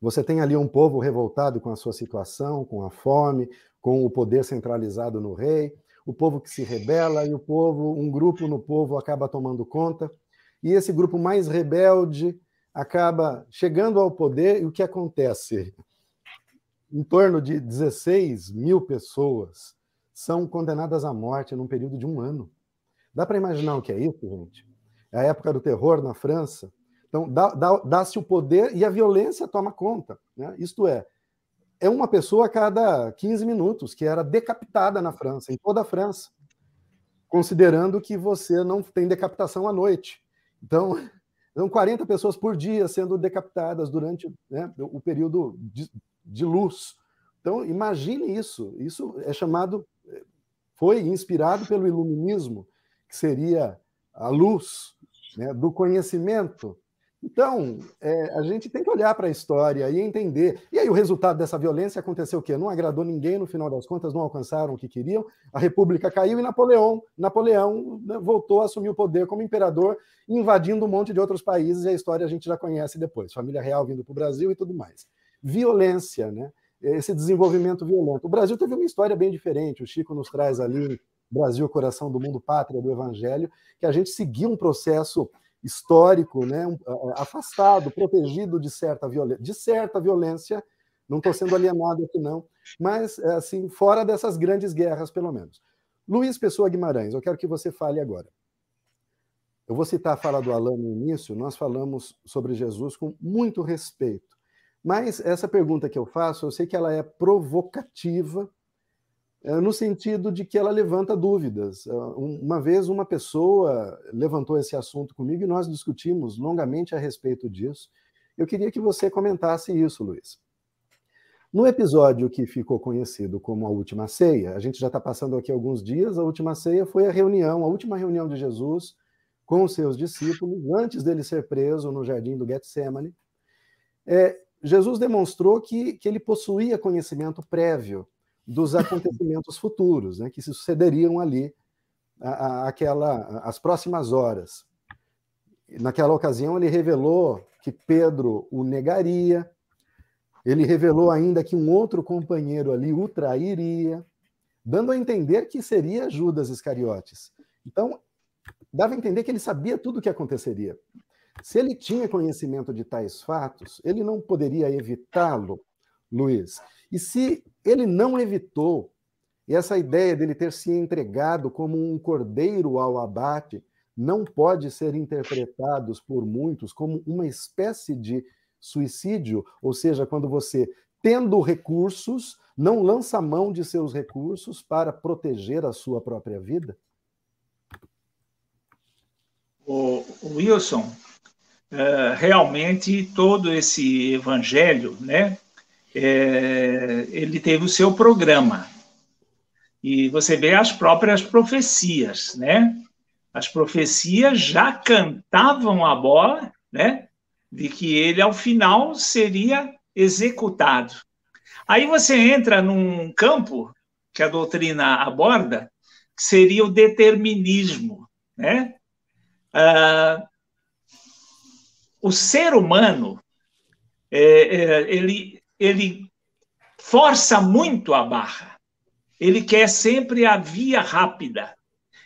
Você tem ali um povo revoltado com a sua situação, com a fome, com o poder centralizado no rei, o povo que se rebela e o povo, um grupo no povo acaba tomando conta, e esse grupo mais rebelde acaba chegando ao poder, e o que acontece? Em torno de 16 mil pessoas são condenadas à morte num período de um ano. Dá para imaginar o que é isso, gente? É a época do terror na França. Então, dá-se dá, o poder e a violência toma conta. Né? Isto é, é uma pessoa a cada 15 minutos que era decapitada na França, em toda a França, considerando que você não tem decapitação à noite. Então, são 40 pessoas por dia sendo decapitadas durante né, o período de, de luz Então, imagine isso. Isso é chamado, foi inspirado pelo iluminismo, que seria a luz né, do conhecimento. Então, é, a gente tem que olhar para a história e entender. E aí, o resultado dessa violência aconteceu o quê? Não agradou ninguém, no final das contas, não alcançaram o que queriam. A República caiu e Napoleão, Napoleão né, voltou a assumir o poder como imperador, invadindo um monte de outros países, e a história a gente já conhece depois. Família real vindo para o Brasil e tudo mais. Violência, né? Esse desenvolvimento violento. O Brasil teve uma história bem diferente. O Chico nos traz ali, Brasil, coração do mundo, pátria do Evangelho, que a gente seguiu um processo histórico, né, afastado, protegido de certa, violência, de certa violência. Não estou sendo alienado aqui, não, mas assim, fora dessas grandes guerras, pelo menos. Luiz Pessoa Guimarães, eu quero que você fale agora. Eu vou citar a fala do Alain no início, nós falamos sobre Jesus com muito respeito. Mas essa pergunta que eu faço, eu sei que ela é provocativa, é, no sentido de que ela levanta dúvidas. É, uma vez uma pessoa levantou esse assunto comigo e nós discutimos longamente a respeito disso. Eu queria que você comentasse isso, Luiz. No episódio que ficou conhecido como a Última Ceia, a gente já está passando aqui alguns dias, a Última Ceia foi a reunião, a última reunião de Jesus com os seus discípulos, antes dele ser preso no jardim do Getsemane. É, Jesus demonstrou que, que ele possuía conhecimento prévio dos acontecimentos futuros, né, que se sucederiam ali a, a, aquela, as próximas horas. Naquela ocasião, ele revelou que Pedro o negaria, ele revelou ainda que um outro companheiro ali o trairia, dando a entender que seria Judas Iscariotes. Então, dava a entender que ele sabia tudo o que aconteceria. Se ele tinha conhecimento de tais fatos, ele não poderia evitá-lo, Luiz. E se ele não evitou, e essa ideia dele ter se entregado como um cordeiro ao abate não pode ser interpretado por muitos como uma espécie de suicídio, ou seja, quando você, tendo recursos, não lança mão de seus recursos para proteger a sua própria vida? O Wilson, uh, realmente todo esse evangelho, né, é, ele teve o seu programa. E você vê as próprias profecias, né? As profecias já cantavam a bola, né? De que ele, ao final, seria executado. Aí você entra num campo que a doutrina aborda, que seria o determinismo, né? Ah, o ser humano é, é, ele, ele força muito a barra. Ele quer sempre a via rápida,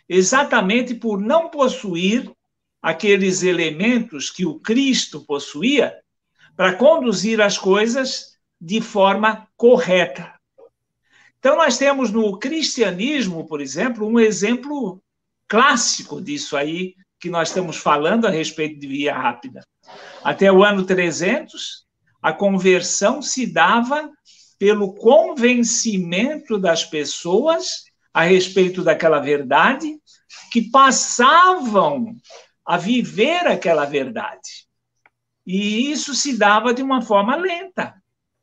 exatamente por não possuir aqueles elementos que o Cristo possuía para conduzir as coisas de forma correta. Então, nós temos no cristianismo, por exemplo, um exemplo clássico disso aí que nós estamos falando a respeito de via rápida. Até o ano 300, a conversão se dava pelo convencimento das pessoas a respeito daquela verdade, que passavam a viver aquela verdade. E isso se dava de uma forma lenta.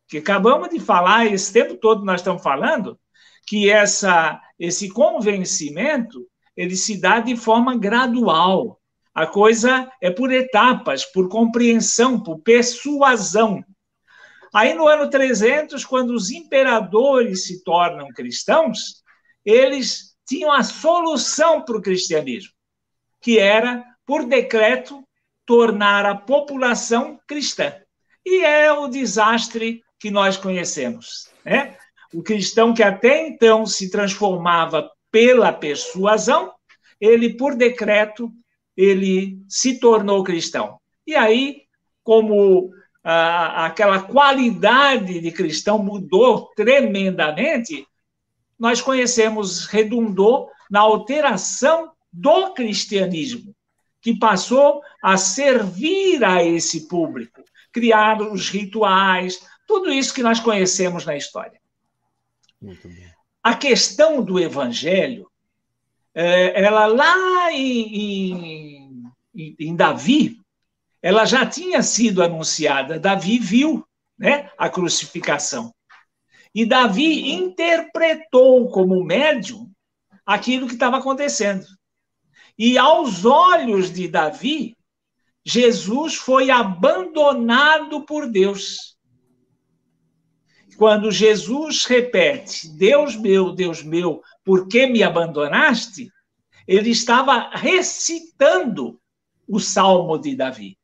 Que acabamos de falar, esse tempo todo nós estamos falando, que essa, esse convencimento ele se dá de forma gradual. A coisa é por etapas, por compreensão, por persuasão. Aí no ano 300, quando os imperadores se tornam cristãos, eles tinham a solução para o cristianismo, que era, por decreto, tornar a população cristã. E é o desastre que nós conhecemos. Né? O cristão que até então se transformava pela persuasão, ele, por decreto, ele se tornou cristão. E aí, como ah, aquela qualidade de cristão mudou tremendamente, nós conhecemos, redundou na alteração do cristianismo, que passou a servir a esse público, criar os rituais, tudo isso que nós conhecemos na história. A questão do evangelho é, ela lá em, em, em Davi, ela já tinha sido anunciada. Davi viu né, a crucificação. E Davi interpretou como médium aquilo que estava acontecendo. E aos olhos de Davi, Jesus foi abandonado por Deus. Quando Jesus repete: Deus meu, Deus meu, por que me abandonaste? Ele estava recitando o salmo de Davi.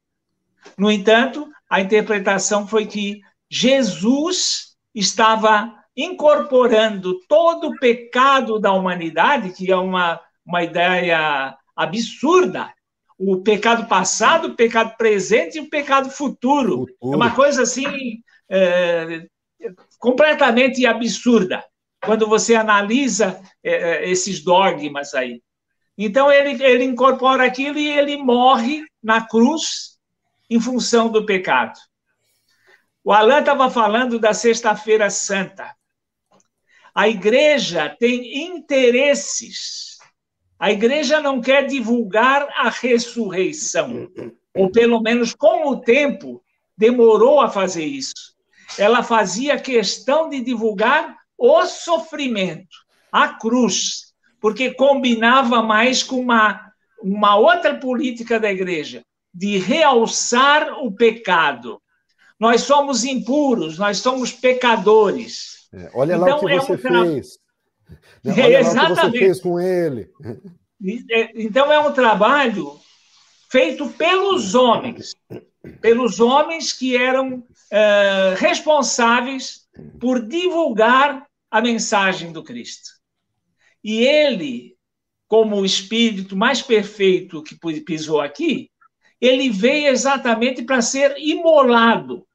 No entanto, a interpretação foi que Jesus estava incorporando todo o pecado da humanidade, que é uma, uma ideia absurda. O pecado passado, o pecado presente e o pecado futuro. futuro. É uma coisa assim é, completamente absurda quando você analisa é, é, esses dogmas aí. Então ele, ele incorpora aquilo e ele morre na cruz em função do pecado. O Alan estava falando da Sexta-feira Santa. A igreja tem interesses. A igreja não quer divulgar a ressurreição, ou pelo menos com o tempo demorou a fazer isso. Ela fazia questão de divulgar o sofrimento, a cruz, porque combinava mais com uma, uma outra política da igreja, de realçar o pecado. Nós somos impuros, nós somos pecadores. É, olha lá então, o que você é um fez. Né? Olha Exatamente. lá o que você fez com ele. É, então é um trabalho feito pelos homens, pelos homens que eram responsáveis por divulgar a mensagem do Cristo. E ele, como o espírito mais perfeito que pisou aqui, ele veio exatamente para ser imolado,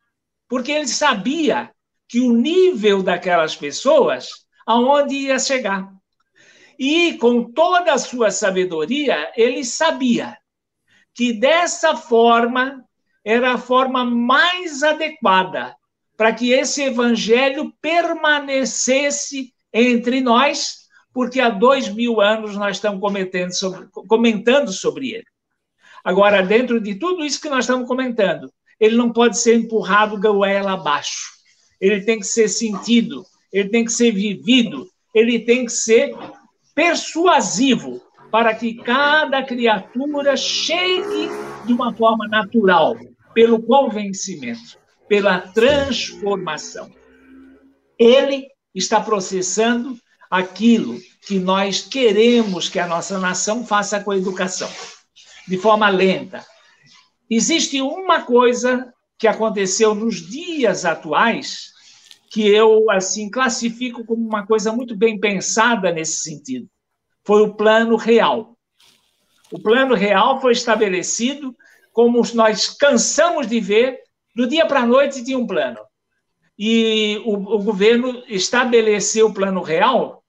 porque ele sabia que o nível daquelas pessoas aonde ia chegar. E com toda a sua sabedoria, ele sabia que dessa forma era a forma mais adequada para que esse evangelho permanecesse entre nós, porque há dois mil anos nós estamos sobre, comentando sobre ele. Agora, dentro de tudo isso que nós estamos comentando, ele não pode ser empurrado goela abaixo. Ele tem que ser sentido, ele tem que ser vivido, ele tem que ser persuasivo para que cada criatura chegue de uma forma natural, pelo convencimento pela transformação. Ele está processando aquilo que nós queremos que a nossa nação faça com a educação, de forma lenta. Existe uma coisa que aconteceu nos dias atuais que eu assim classifico como uma coisa muito bem pensada nesse sentido. Foi o plano real. O plano real foi estabelecido como nós cansamos de ver do dia para a noite tinha um plano. E o, o governo estabeleceu o plano real,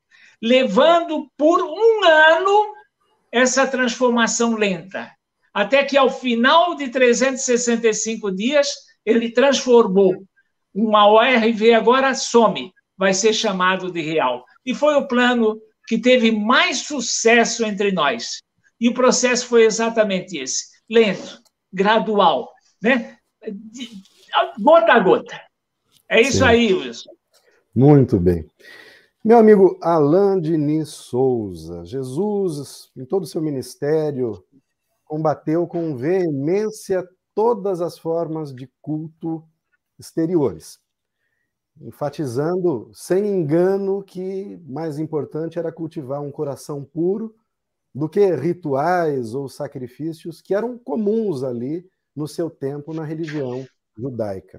levando por um ano essa transformação lenta. Até que, ao final de 365 dias, ele transformou. Uma ORV agora some, vai ser chamado de real. E foi o plano que teve mais sucesso entre nós. E o processo foi exatamente esse: lento, gradual. Né? gota a gota. É isso Sim. aí, Wilson. Muito bem. Meu amigo Alain Diniz Souza, Jesus, em todo o seu ministério, combateu com veemência todas as formas de culto exteriores, enfatizando sem engano que mais importante era cultivar um coração puro do que rituais ou sacrifícios que eram comuns ali no seu tempo na religião judaica.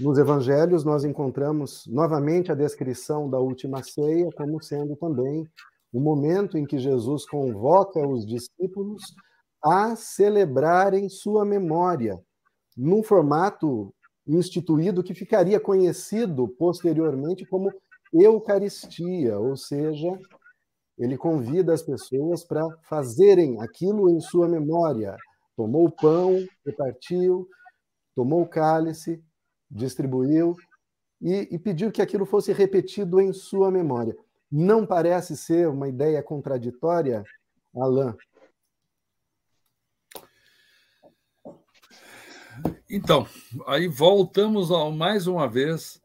Nos evangelhos, nós encontramos novamente a descrição da última ceia como sendo também o momento em que Jesus convoca os discípulos a celebrarem sua memória, num formato instituído que ficaria conhecido posteriormente como Eucaristia, ou seja, ele convida as pessoas para fazerem aquilo em sua memória, tomou o pão, repartiu, tomou o cálice, distribuiu e, e pediu que aquilo fosse repetido em sua memória. Não parece ser uma ideia contraditória, Alain? Então, aí voltamos ao, mais uma vez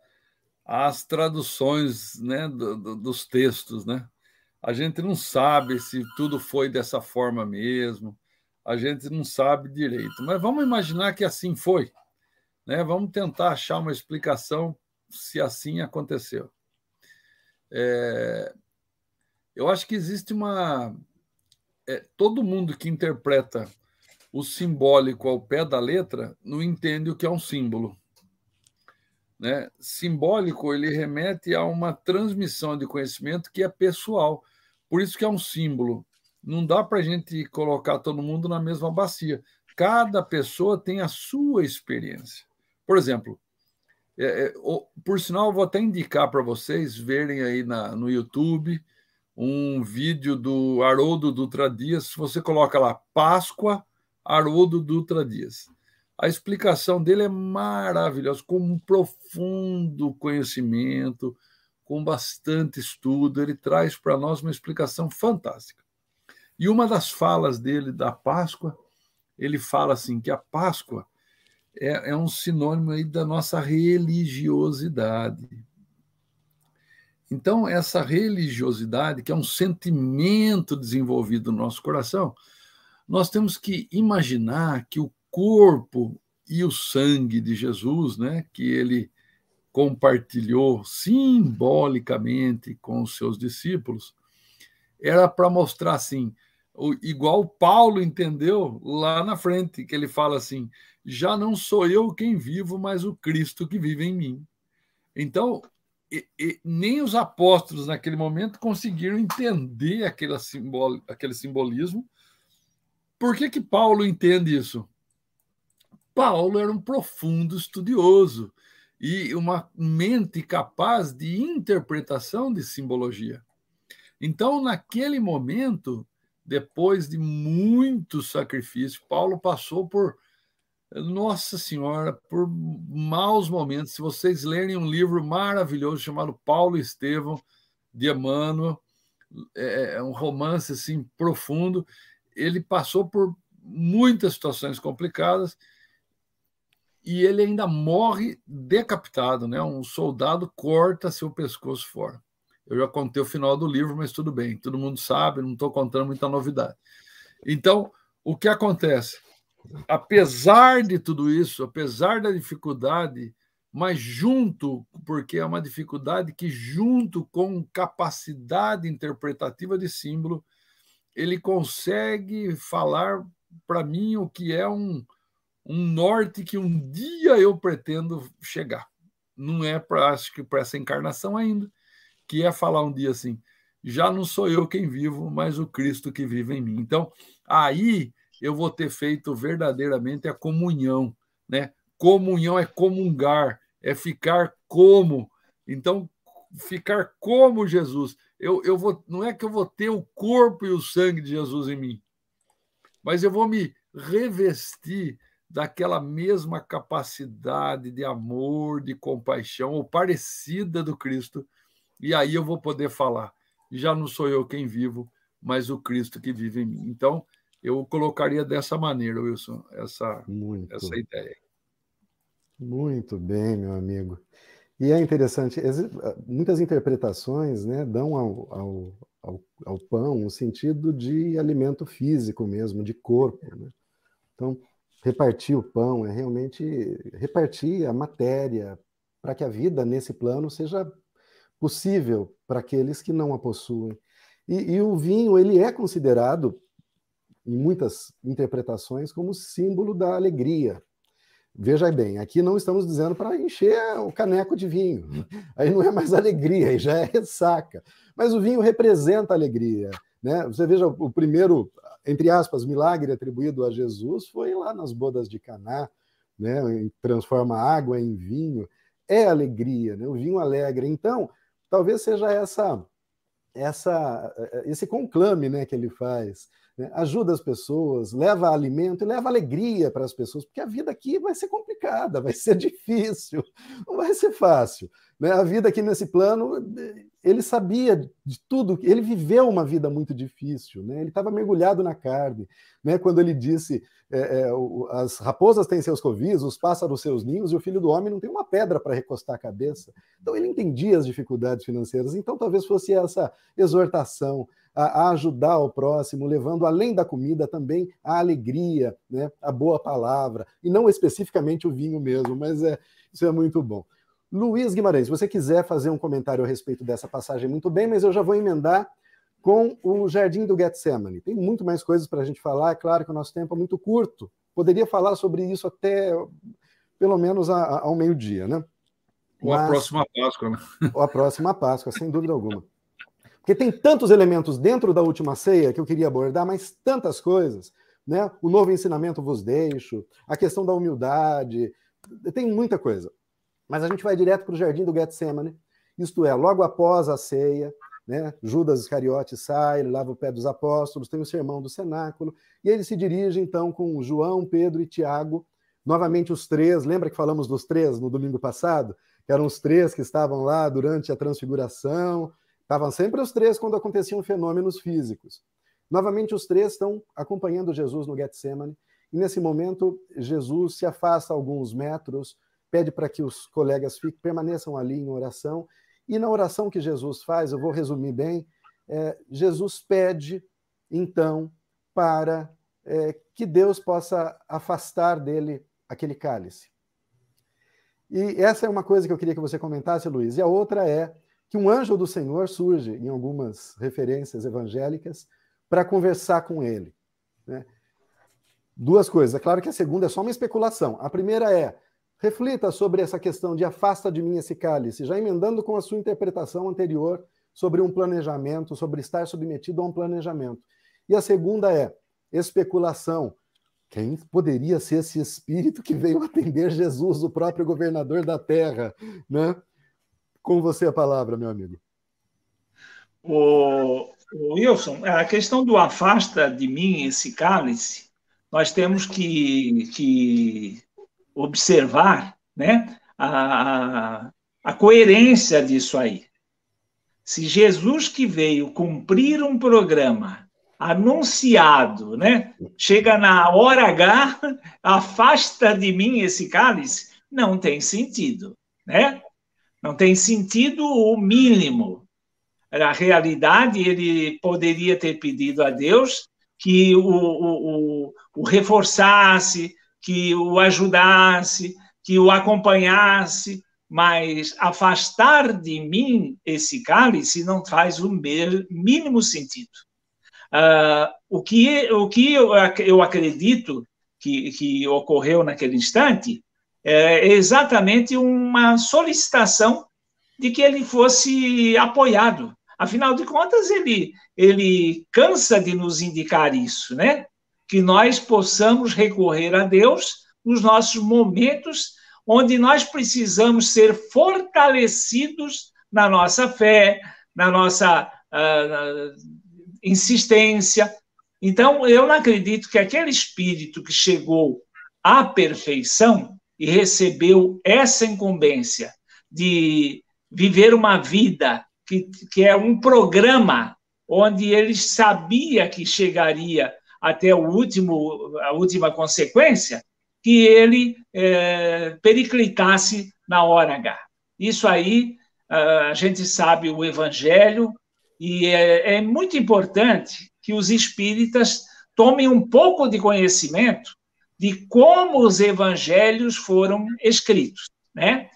às traduções né, do, do, dos textos. Né? A gente não sabe se tudo foi dessa forma mesmo, a gente não sabe direito, mas vamos imaginar que assim foi. Né? Vamos tentar achar uma explicação se assim aconteceu. É, eu acho que existe uma. É, todo mundo que interpreta o simbólico ao pé da letra não entende o que é um símbolo. Né? Simbólico ele remete a uma transmissão de conhecimento que é pessoal. Por isso que é um símbolo. Não dá para a gente colocar todo mundo na mesma bacia. Cada pessoa tem a sua experiência. Por exemplo, é, é, por sinal, eu vou até indicar para vocês verem aí na, no YouTube um vídeo do Haroldo Dutra Dias. Se você coloca lá Páscoa Haroldo Dutra Dias. A explicação dele é maravilhosa, com um profundo conhecimento, com bastante estudo. Ele traz para nós uma explicação fantástica. E uma das falas dele da Páscoa, ele fala assim que a Páscoa é, é um sinônimo aí da nossa religiosidade. Então, essa religiosidade, que é um sentimento desenvolvido no nosso coração, nós temos que imaginar que o corpo e o sangue de Jesus, né, que ele compartilhou simbolicamente com os seus discípulos, era para mostrar assim, igual Paulo entendeu lá na frente, que ele fala assim: já não sou eu quem vivo, mas o Cristo que vive em mim. Então, e, e, nem os apóstolos naquele momento conseguiram entender aquele, simbol, aquele simbolismo. Por que, que Paulo entende isso? Paulo era um profundo estudioso e uma mente capaz de interpretação de simbologia. Então, naquele momento, depois de muito sacrifício, Paulo passou por nossa Senhora, por maus momentos. Se vocês lerem um livro maravilhoso chamado Paulo Estevão de Emmanuel, é, é um romance assim profundo. Ele passou por muitas situações complicadas e ele ainda morre decapitado, né? Um soldado corta seu pescoço fora. Eu já contei o final do livro, mas tudo bem, todo mundo sabe, não estou contando muita novidade. Então, o que acontece? apesar de tudo isso, apesar da dificuldade, mas junto, porque é uma dificuldade que, junto com capacidade interpretativa de símbolo, ele consegue falar para mim o que é um, um norte que um dia eu pretendo chegar. Não é para acho que para essa encarnação ainda, que é falar um dia assim: já não sou eu quem vivo, mas o Cristo que vive em mim. Então, aí eu vou ter feito verdadeiramente a comunhão, né? Comunhão é comungar, é ficar como. Então, ficar como Jesus. Eu, eu vou, não é que eu vou ter o corpo e o sangue de Jesus em mim, mas eu vou me revestir daquela mesma capacidade de amor, de compaixão, ou parecida do Cristo, e aí eu vou poder falar. Já não sou eu quem vivo, mas o Cristo que vive em mim. Então, eu colocaria dessa maneira, Wilson, essa, Muito. essa ideia. Muito bem, meu amigo. E é interessante, muitas interpretações né, dão ao, ao, ao, ao pão um sentido de alimento físico mesmo, de corpo. Né? Então, repartir o pão é realmente repartir a matéria para que a vida nesse plano seja possível para aqueles que não a possuem. E, e, o vinho ele é considerado em muitas interpretações, como símbolo da alegria. Veja bem, aqui não estamos dizendo para encher o caneco de vinho. Aí não é mais alegria, aí já é ressaca. Mas o vinho representa alegria. Né? Você veja, o primeiro, entre aspas, milagre atribuído a Jesus foi lá nas bodas de Caná, né? transforma água em vinho. É alegria, né? o vinho alegra. Então, talvez seja essa, essa esse conclame né, que ele faz né? ajuda as pessoas, leva alimento e leva alegria para as pessoas, porque a vida aqui vai ser complicada, vai ser difícil, não vai ser fácil. Né? A vida aqui nesse plano ele sabia de tudo, ele viveu uma vida muito difícil, né? ele estava mergulhado na carne. Né? Quando ele disse: é, é, as raposas têm seus covis, os pássaros seus ninhos, e o filho do homem não tem uma pedra para recostar a cabeça. Então ele entendia as dificuldades financeiras. Então talvez fosse essa exortação a, ajudar o próximo, levando além da comida também a alegria, né? a boa palavra, e não especificamente o vinho mesmo, mas é, isso é muito bom. Luiz Guimarães, se você quiser fazer um comentário a respeito dessa passagem, muito bem, mas eu já vou emendar com o Jardim do Getsemane. Tem muito mais coisas para a gente falar, é claro que o nosso tempo é muito curto. Poderia falar sobre isso até pelo menos ao meio-dia, né? Ou Mas, a próxima Páscoa, né? Ou a próxima Páscoa, sem dúvida alguma. Porque tem tantos elementos dentro da última ceia que eu queria abordar, mas tantas coisas, né? O novo ensinamento vos deixo, a questão da humildade, tem muita coisa. Mas a gente vai direto para o jardim do Getsemane, isto é, logo após a ceia, né? Judas Iscariote sai, lava o pé dos apóstolos, tem o sermão do cenáculo, e ele se dirige então com João, Pedro e Tiago, novamente os três, lembra que falamos dos três no domingo passado? Eram os três que estavam lá durante a transfiguração, estavam sempre os três quando aconteciam fenômenos físicos. Novamente os três estão acompanhando Jesus no Getsemane, e nesse momento Jesus se afasta alguns metros, pede para que os colegas fiquem, permaneçam ali em oração. E na oração que Jesus faz, eu vou resumir bem, é, Jesus pede, então, para é, que Deus possa afastar dele aquele cálice. E essa é uma coisa que eu queria que você comentasse, Luiz. E a outra é que um anjo do Senhor surge em algumas referências evangélicas para conversar com ele. Né? Duas coisas. É claro que a segunda é só uma especulação. A primeira é Reflita sobre essa questão de afasta de mim esse cálice, já emendando com a sua interpretação anterior sobre um planejamento, sobre estar submetido a um planejamento. E a segunda é especulação. Quem poderia ser esse espírito que veio atender Jesus, o próprio governador da terra? Né? Com você a palavra, meu amigo. O, Wilson, a questão do afasta de mim esse cálice, nós temos que, que observar né, a, a coerência disso aí. Se Jesus que veio cumprir um programa anunciado, né, chega na hora H, afasta de mim esse cálice, não tem sentido, né? Não tem sentido o mínimo. Na realidade, ele poderia ter pedido a Deus que o, o, o, o reforçasse, que o ajudasse, que o acompanhasse, mas afastar de mim esse cálice não faz o mínimo sentido. Uh, o que, o que eu, eu acredito que, que ocorreu naquele instante é exatamente uma solicitação de que ele fosse apoiado. Afinal de contas, ele, ele cansa de nos indicar isso, né? que nós possamos recorrer a Deus nos nossos momentos onde nós precisamos ser fortalecidos na nossa fé, na nossa uh, insistência. Então, eu não acredito que aquele espírito que chegou à perfeição e recebeu essa incumbência de viver uma vida que, que é um programa onde ele sabia que chegaria até o último, a última consequência, que ele é, periclitasse na hora H. Isso aí, a gente sabe o Evangelho, e é, é muito importante que os espíritas tomem um pouco de conhecimento de como os evangelhos foram escritos, né?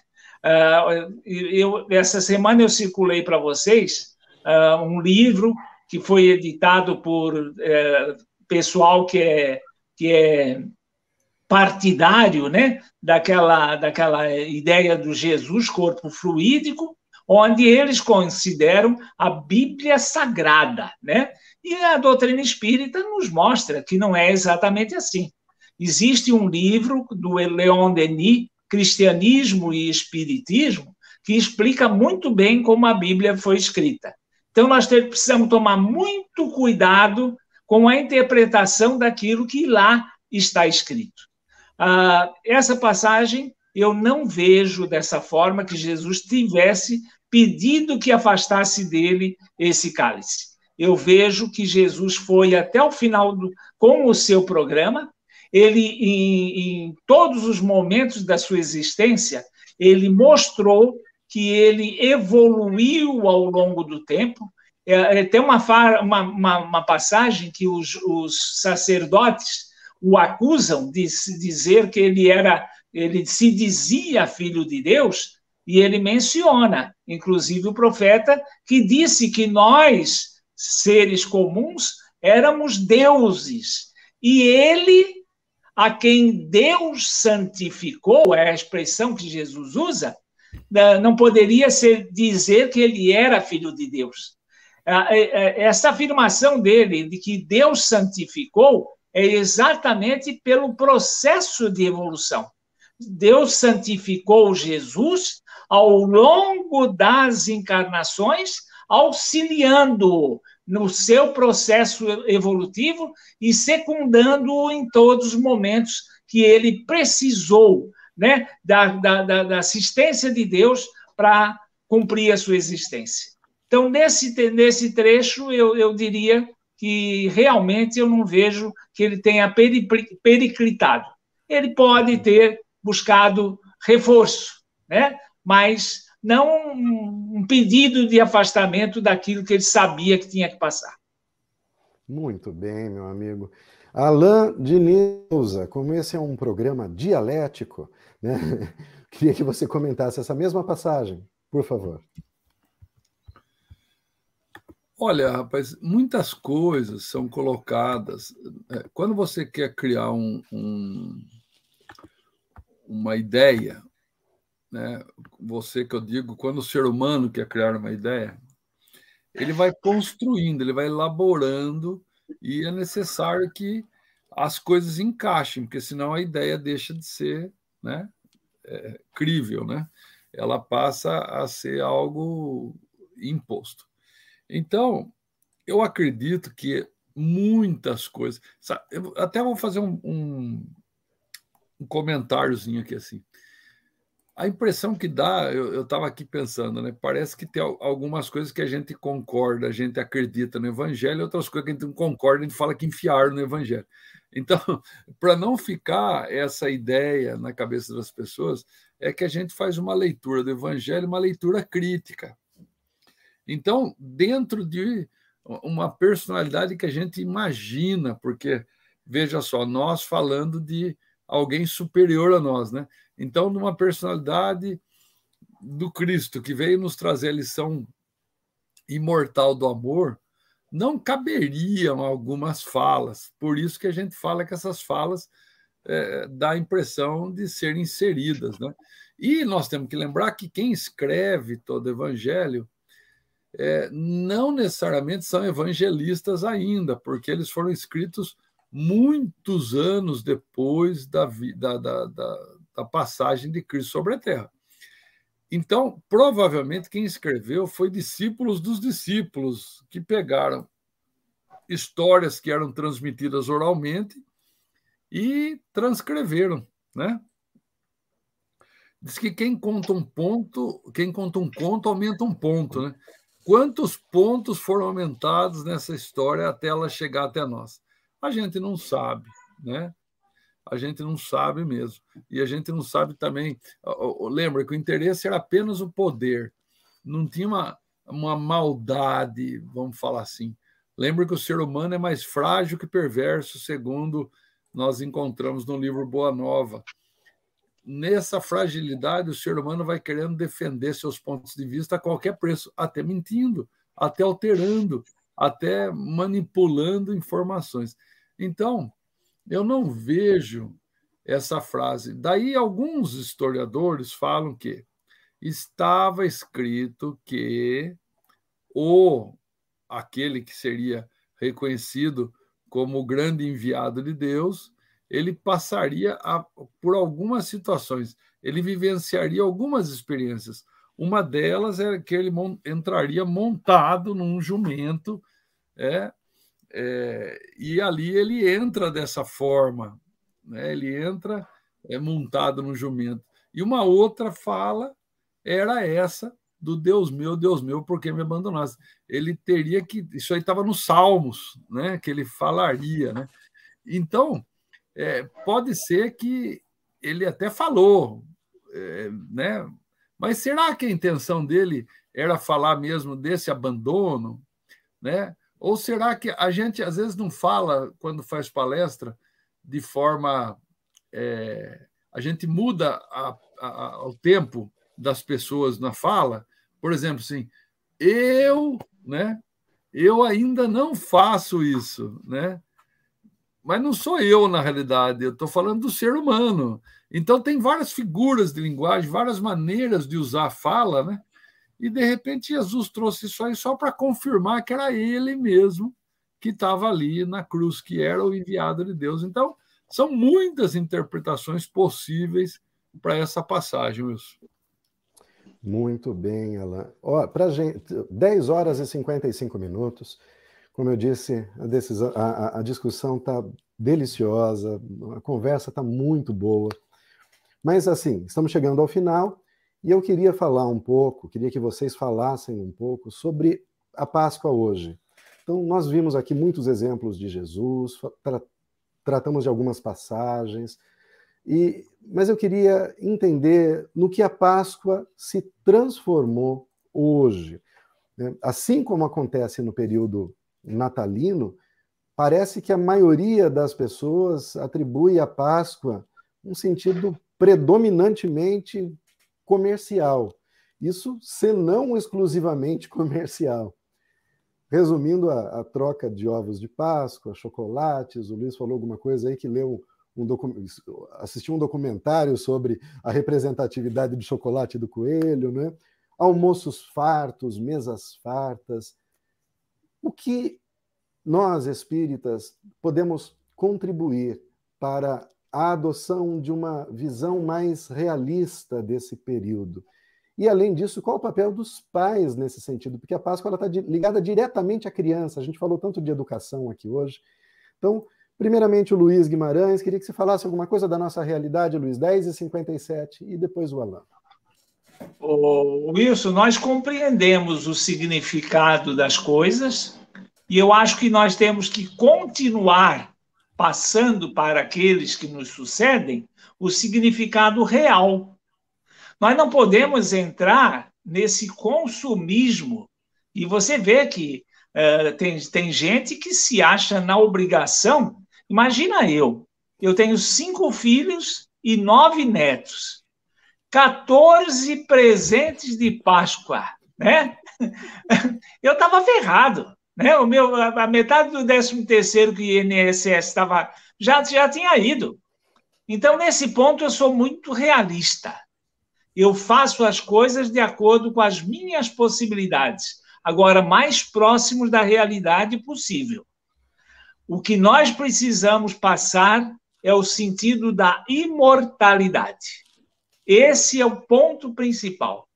Uh, eu, essa semana eu circulei para vocês uh, um livro que foi editado por uh, pessoal que é, que é partidário né, daquela, daquela ideia do Jesus, corpo fluídico, onde eles consideram a Bíblia sagrada. Né? E a doutrina espírita nos mostra que não é exatamente assim. Existe um livro do Leon Denis, Cristianismo e Espiritismo, que explica muito bem como a Bíblia foi escrita. Então, nós precisamos tomar muito cuidado com a interpretação daquilo que lá está escrito. Ah, essa passagem eu não vejo dessa forma que Jesus tivesse pedido que afastasse dele esse cálice. Eu vejo que Jesus foi até o final do, com o seu programa, ele, em, em todos os momentos da sua existência, ele mostrou que ele evoluiu ao longo do tempo. É, é tem uma, uma, uma, uma passagem que os, os, sacerdotes o acusam de dizer que ele era, ele se dizia filho de Deus, e ele menciona, inclusive o profeta, que disse que nós, seres comuns, éramos deuses. E ele a quem Deus santificou, é a expressão que Jesus usa, né, não poderia ser dizer que ele era filho de Deus. É, é, essa afirmação dele de que Deus santificou é exatamente pelo processo de evolução. Deus santificou Jesus ao longo das encarnações, auxiliando-o no seu processo evolutivo e secundando-o em todos os momentos que ele precisou né, da, da, da assistência de Deus para cumprir a sua existência. Então, nesse, nesse trecho, eu, eu diria que realmente eu não vejo que ele tenha periclitado. Ele pode ter buscado reforço, né? mas não um pedido de afastamento daquilo que ele sabia que tinha que passar. Muito bem, meu amigo. Alain de Neuza, como esse é um programa dialético, né? queria que você comentasse essa mesma passagem, por favor. Olha, rapaz, muitas coisas são colocadas. É, quando você quer criar um, um, uma ideia, né? Você que eu digo, quando o ser humano quer criar uma ideia, ele vai construindo, ele vai elaborando e é necessário que as coisas encaixem, porque senão a ideia deixa de ser, né, é, crível, né? Ela passa a ser algo imposto. Então, eu acredito que muitas coisas. Sabe, até vou fazer um, um, um comentáriozinho aqui assim a impressão que dá, eu estava aqui pensando, né? Parece que tem algumas coisas que a gente concorda, a gente acredita no Evangelho, outras coisas que a gente não concorda, a gente fala que enfiaram no Evangelho. Então, para não ficar essa ideia na cabeça das pessoas, é que a gente faz uma leitura do Evangelho, uma leitura crítica. Então, dentro de uma personalidade que a gente imagina, porque, veja só, nós falando de alguém superior a nós, né? Então, numa personalidade do Cristo que veio nos trazer a lição imortal do amor, não caberiam algumas falas. Por isso que a gente fala que essas falas é, dá a impressão de serem inseridas, né? E nós temos que lembrar que quem escreve todo evangelho é, não necessariamente são evangelistas ainda, porque eles foram escritos muitos anos depois da, da, da, da, da passagem de Cristo sobre a terra. Então, provavelmente quem escreveu foi discípulos dos discípulos que pegaram histórias que eram transmitidas oralmente e transcreveram, né? Diz que quem conta um ponto, quem conta um conto aumenta um ponto, né? Quantos pontos foram aumentados nessa história até ela chegar até nós? A gente não sabe, né? A gente não sabe mesmo. E a gente não sabe também. Lembra que o interesse era apenas o poder, não tinha uma, uma maldade, vamos falar assim. Lembra que o ser humano é mais frágil que perverso, segundo nós encontramos no livro Boa Nova. Nessa fragilidade, o ser humano vai querendo defender seus pontos de vista a qualquer preço, até mentindo, até alterando, até manipulando informações. Então, eu não vejo essa frase. Daí, alguns historiadores falam que estava escrito que o aquele que seria reconhecido como o grande enviado de Deus, ele passaria a, por algumas situações, ele vivenciaria algumas experiências. Uma delas é que ele entraria montado num jumento, é, é, e ali ele entra dessa forma, né? ele entra é, montado no jumento. E uma outra fala era essa do Deus meu, Deus meu, por que me abandonaste? Ele teria que. Isso aí estava nos Salmos, né? Que ele falaria, né? Então, é, pode ser que ele até falou, é, né? Mas será que a intenção dele era falar mesmo desse abandono, né? Ou será que a gente às vezes não fala quando faz palestra de forma é, a gente muda a, a, o tempo das pessoas na fala por exemplo, assim, eu, né? Eu ainda não faço isso, né? Mas não sou eu, na realidade, eu estou falando do ser humano. Então, tem várias figuras de linguagem, várias maneiras de usar a fala, né? E, de repente, Jesus trouxe isso aí só para confirmar que era ele mesmo que estava ali na cruz, que era o enviado de Deus. Então, são muitas interpretações possíveis para essa passagem, Wilson. Muito bem, Alain. Ó, pra gente, 10 horas e 55 minutos. Como eu disse, a, decisão, a, a discussão está deliciosa, a conversa está muito boa. Mas, assim, estamos chegando ao final e eu queria falar um pouco, queria que vocês falassem um pouco sobre a Páscoa hoje. Então, nós vimos aqui muitos exemplos de Jesus, tra tratamos de algumas passagens, e, mas eu queria entender no que a Páscoa se transformou hoje. Né? Assim como acontece no período natalino, parece que a maioria das pessoas atribui a Páscoa um sentido predominantemente comercial. Isso, se não exclusivamente comercial. Resumindo a, a, troca de ovos de Páscoa, chocolates, o Luiz falou alguma coisa aí que leu um assisti um documentário sobre a representatividade do chocolate do coelho, né? almoços fartos, mesas fartas. O que nós, espíritas, podemos contribuir para a adoção de uma visão mais realista desse período? E, além disso, qual o papel dos pais nesse sentido? Porque a Páscoa está ligada diretamente à criança. A gente falou tanto de educação aqui hoje. Então, Primeiramente, o Luiz Guimarães, queria que você falasse alguma coisa da nossa realidade, Luiz, 10 e 57, e depois o Alain. Oh, Wilson, nós compreendemos o significado das coisas e eu acho que nós temos que continuar passando para aqueles que nos sucedem o significado real. Nós não podemos entrar nesse consumismo. E você vê que uh, tem, tem gente que se acha na obrigação Imagina eu, eu tenho cinco filhos e nove netos, 14 presentes de Páscoa, né? Eu estava ferrado, né? O meu, a metade do 13 terceiro que o INSS estava já já tinha ido. Então nesse ponto eu sou muito realista. Eu faço as coisas de acordo com as minhas possibilidades, agora mais próximos da realidade possível. O que nós precisamos passar é o sentido da imortalidade. Esse é o ponto principal.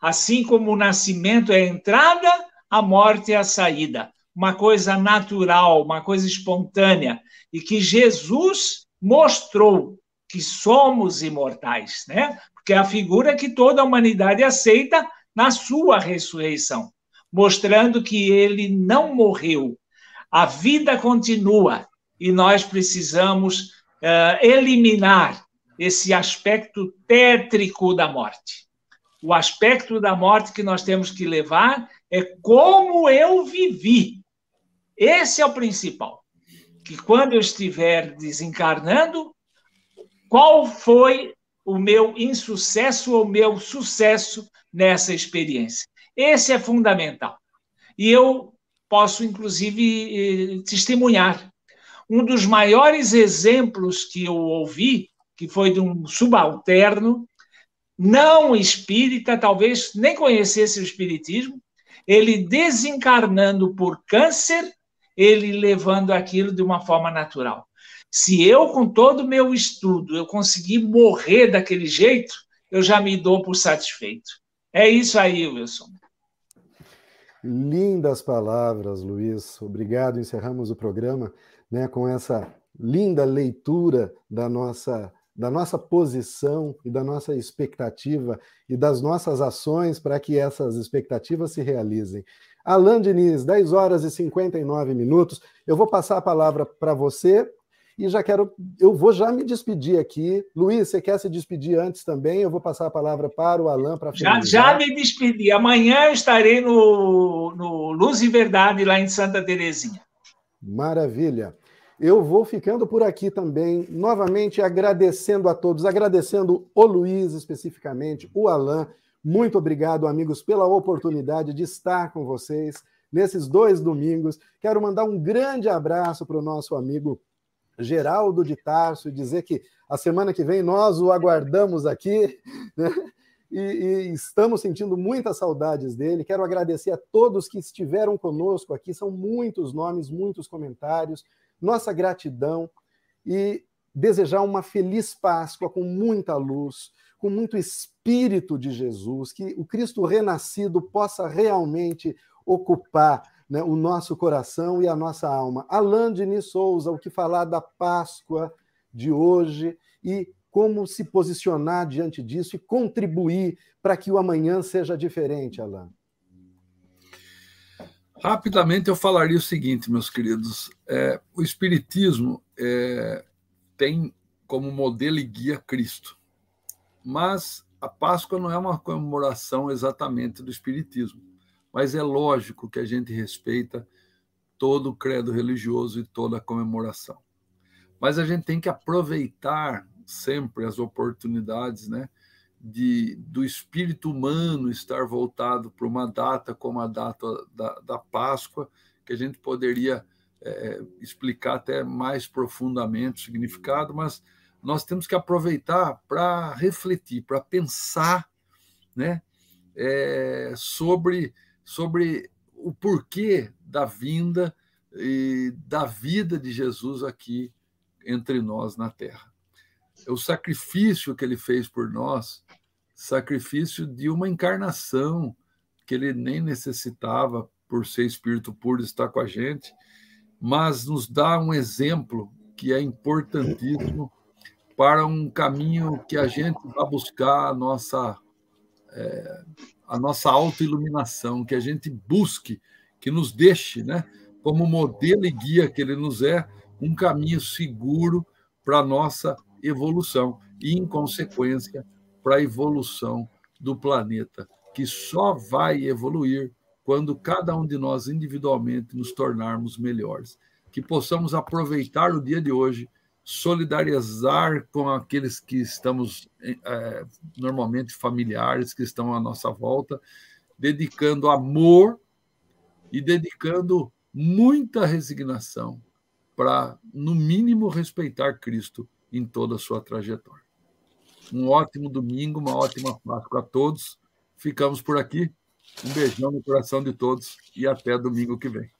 Assim como o nascimento é a entrada, a morte é a saída. Uma coisa natural, uma coisa espontânea. E que Jesus mostrou que somos imortais, né? Porque é a figura que toda a humanidade aceita na sua ressurreição, mostrando que ele não morreu, a vida continua e nós precisamos uh, eliminar esse aspecto tétrico da morte. O aspecto da morte que nós temos que levar é como eu vivi. Esse é o principal. Que quando eu estiver desencarnando, qual foi o meu insucesso ou o meu sucesso nessa experiência? Esse é fundamental. E eu posso, inclusive, eh, testemunhar. Um dos maiores exemplos que eu ouvi, que foi de um subalterno, não espírita, talvez nem conhecesse o espiritismo, ele desencarnando por câncer, ele levando aquilo de uma forma natural. Se eu, com todo o meu estudo, eu conseguir morrer daquele jeito, eu já me dou por satisfeito. É isso aí, Wilson. Lindas palavras, Luiz. Obrigado. Encerramos o programa né, com essa linda leitura da nossa da nossa posição e da nossa expectativa e das nossas ações para que essas expectativas se realizem. Alain Diniz, 10 horas e 59 minutos. Eu vou passar a palavra para você e já quero, eu vou já me despedir aqui. Luiz, você quer se despedir antes também? Eu vou passar a palavra para o Alain para já, já me despedi. Amanhã estarei no, no Luz e Verdade, lá em Santa Terezinha. Maravilha. Eu vou ficando por aqui também, novamente agradecendo a todos, agradecendo o Luiz especificamente, o Alain. Muito obrigado, amigos, pela oportunidade de estar com vocês nesses dois domingos. Quero mandar um grande abraço para o nosso amigo Geraldo de Tarso e dizer que a semana que vem nós o aguardamos aqui. Né? E, e, estamos sentindo muitas saudades dele. Quero agradecer a todos que estiveram conosco aqui, são muitos nomes, muitos comentários nossa gratidão e desejar uma feliz Páscoa com muita luz, com muito espírito de Jesus, que o Cristo renascido possa realmente ocupar né, o nosso coração e a nossa alma. Alain Denis Souza, o que falar da Páscoa de hoje e como se posicionar diante disso e contribuir para que o amanhã seja diferente, Alain. Rapidamente eu falaria o seguinte, meus queridos: é, o Espiritismo é, tem como modelo e guia Cristo, mas a Páscoa não é uma comemoração exatamente do Espiritismo, mas é lógico que a gente respeita todo o credo religioso e toda a comemoração. Mas a gente tem que aproveitar sempre as oportunidades, né? De, do espírito humano estar voltado para uma data como a data da, da Páscoa, que a gente poderia é, explicar até mais profundamente o significado, mas nós temos que aproveitar para refletir, para pensar né, é, sobre, sobre o porquê da vinda e da vida de Jesus aqui entre nós na Terra. O sacrifício que ele fez por nós sacrifício de uma encarnação que ele nem necessitava por ser espírito puro estar com a gente, mas nos dá um exemplo que é importantíssimo para um caminho que a gente vai buscar a nossa é, a nossa autoiluminação, que a gente busque, que nos deixe, né, como modelo e guia que ele nos é, um caminho seguro para a nossa evolução. E, em consequência, para a evolução do planeta, que só vai evoluir quando cada um de nós individualmente nos tornarmos melhores. Que possamos aproveitar o dia de hoje, solidarizar com aqueles que estamos é, normalmente familiares, que estão à nossa volta, dedicando amor e dedicando muita resignação para, no mínimo, respeitar Cristo em toda a sua trajetória. Um ótimo domingo, uma ótima Páscoa a todos. Ficamos por aqui. Um beijão no coração de todos e até domingo que vem.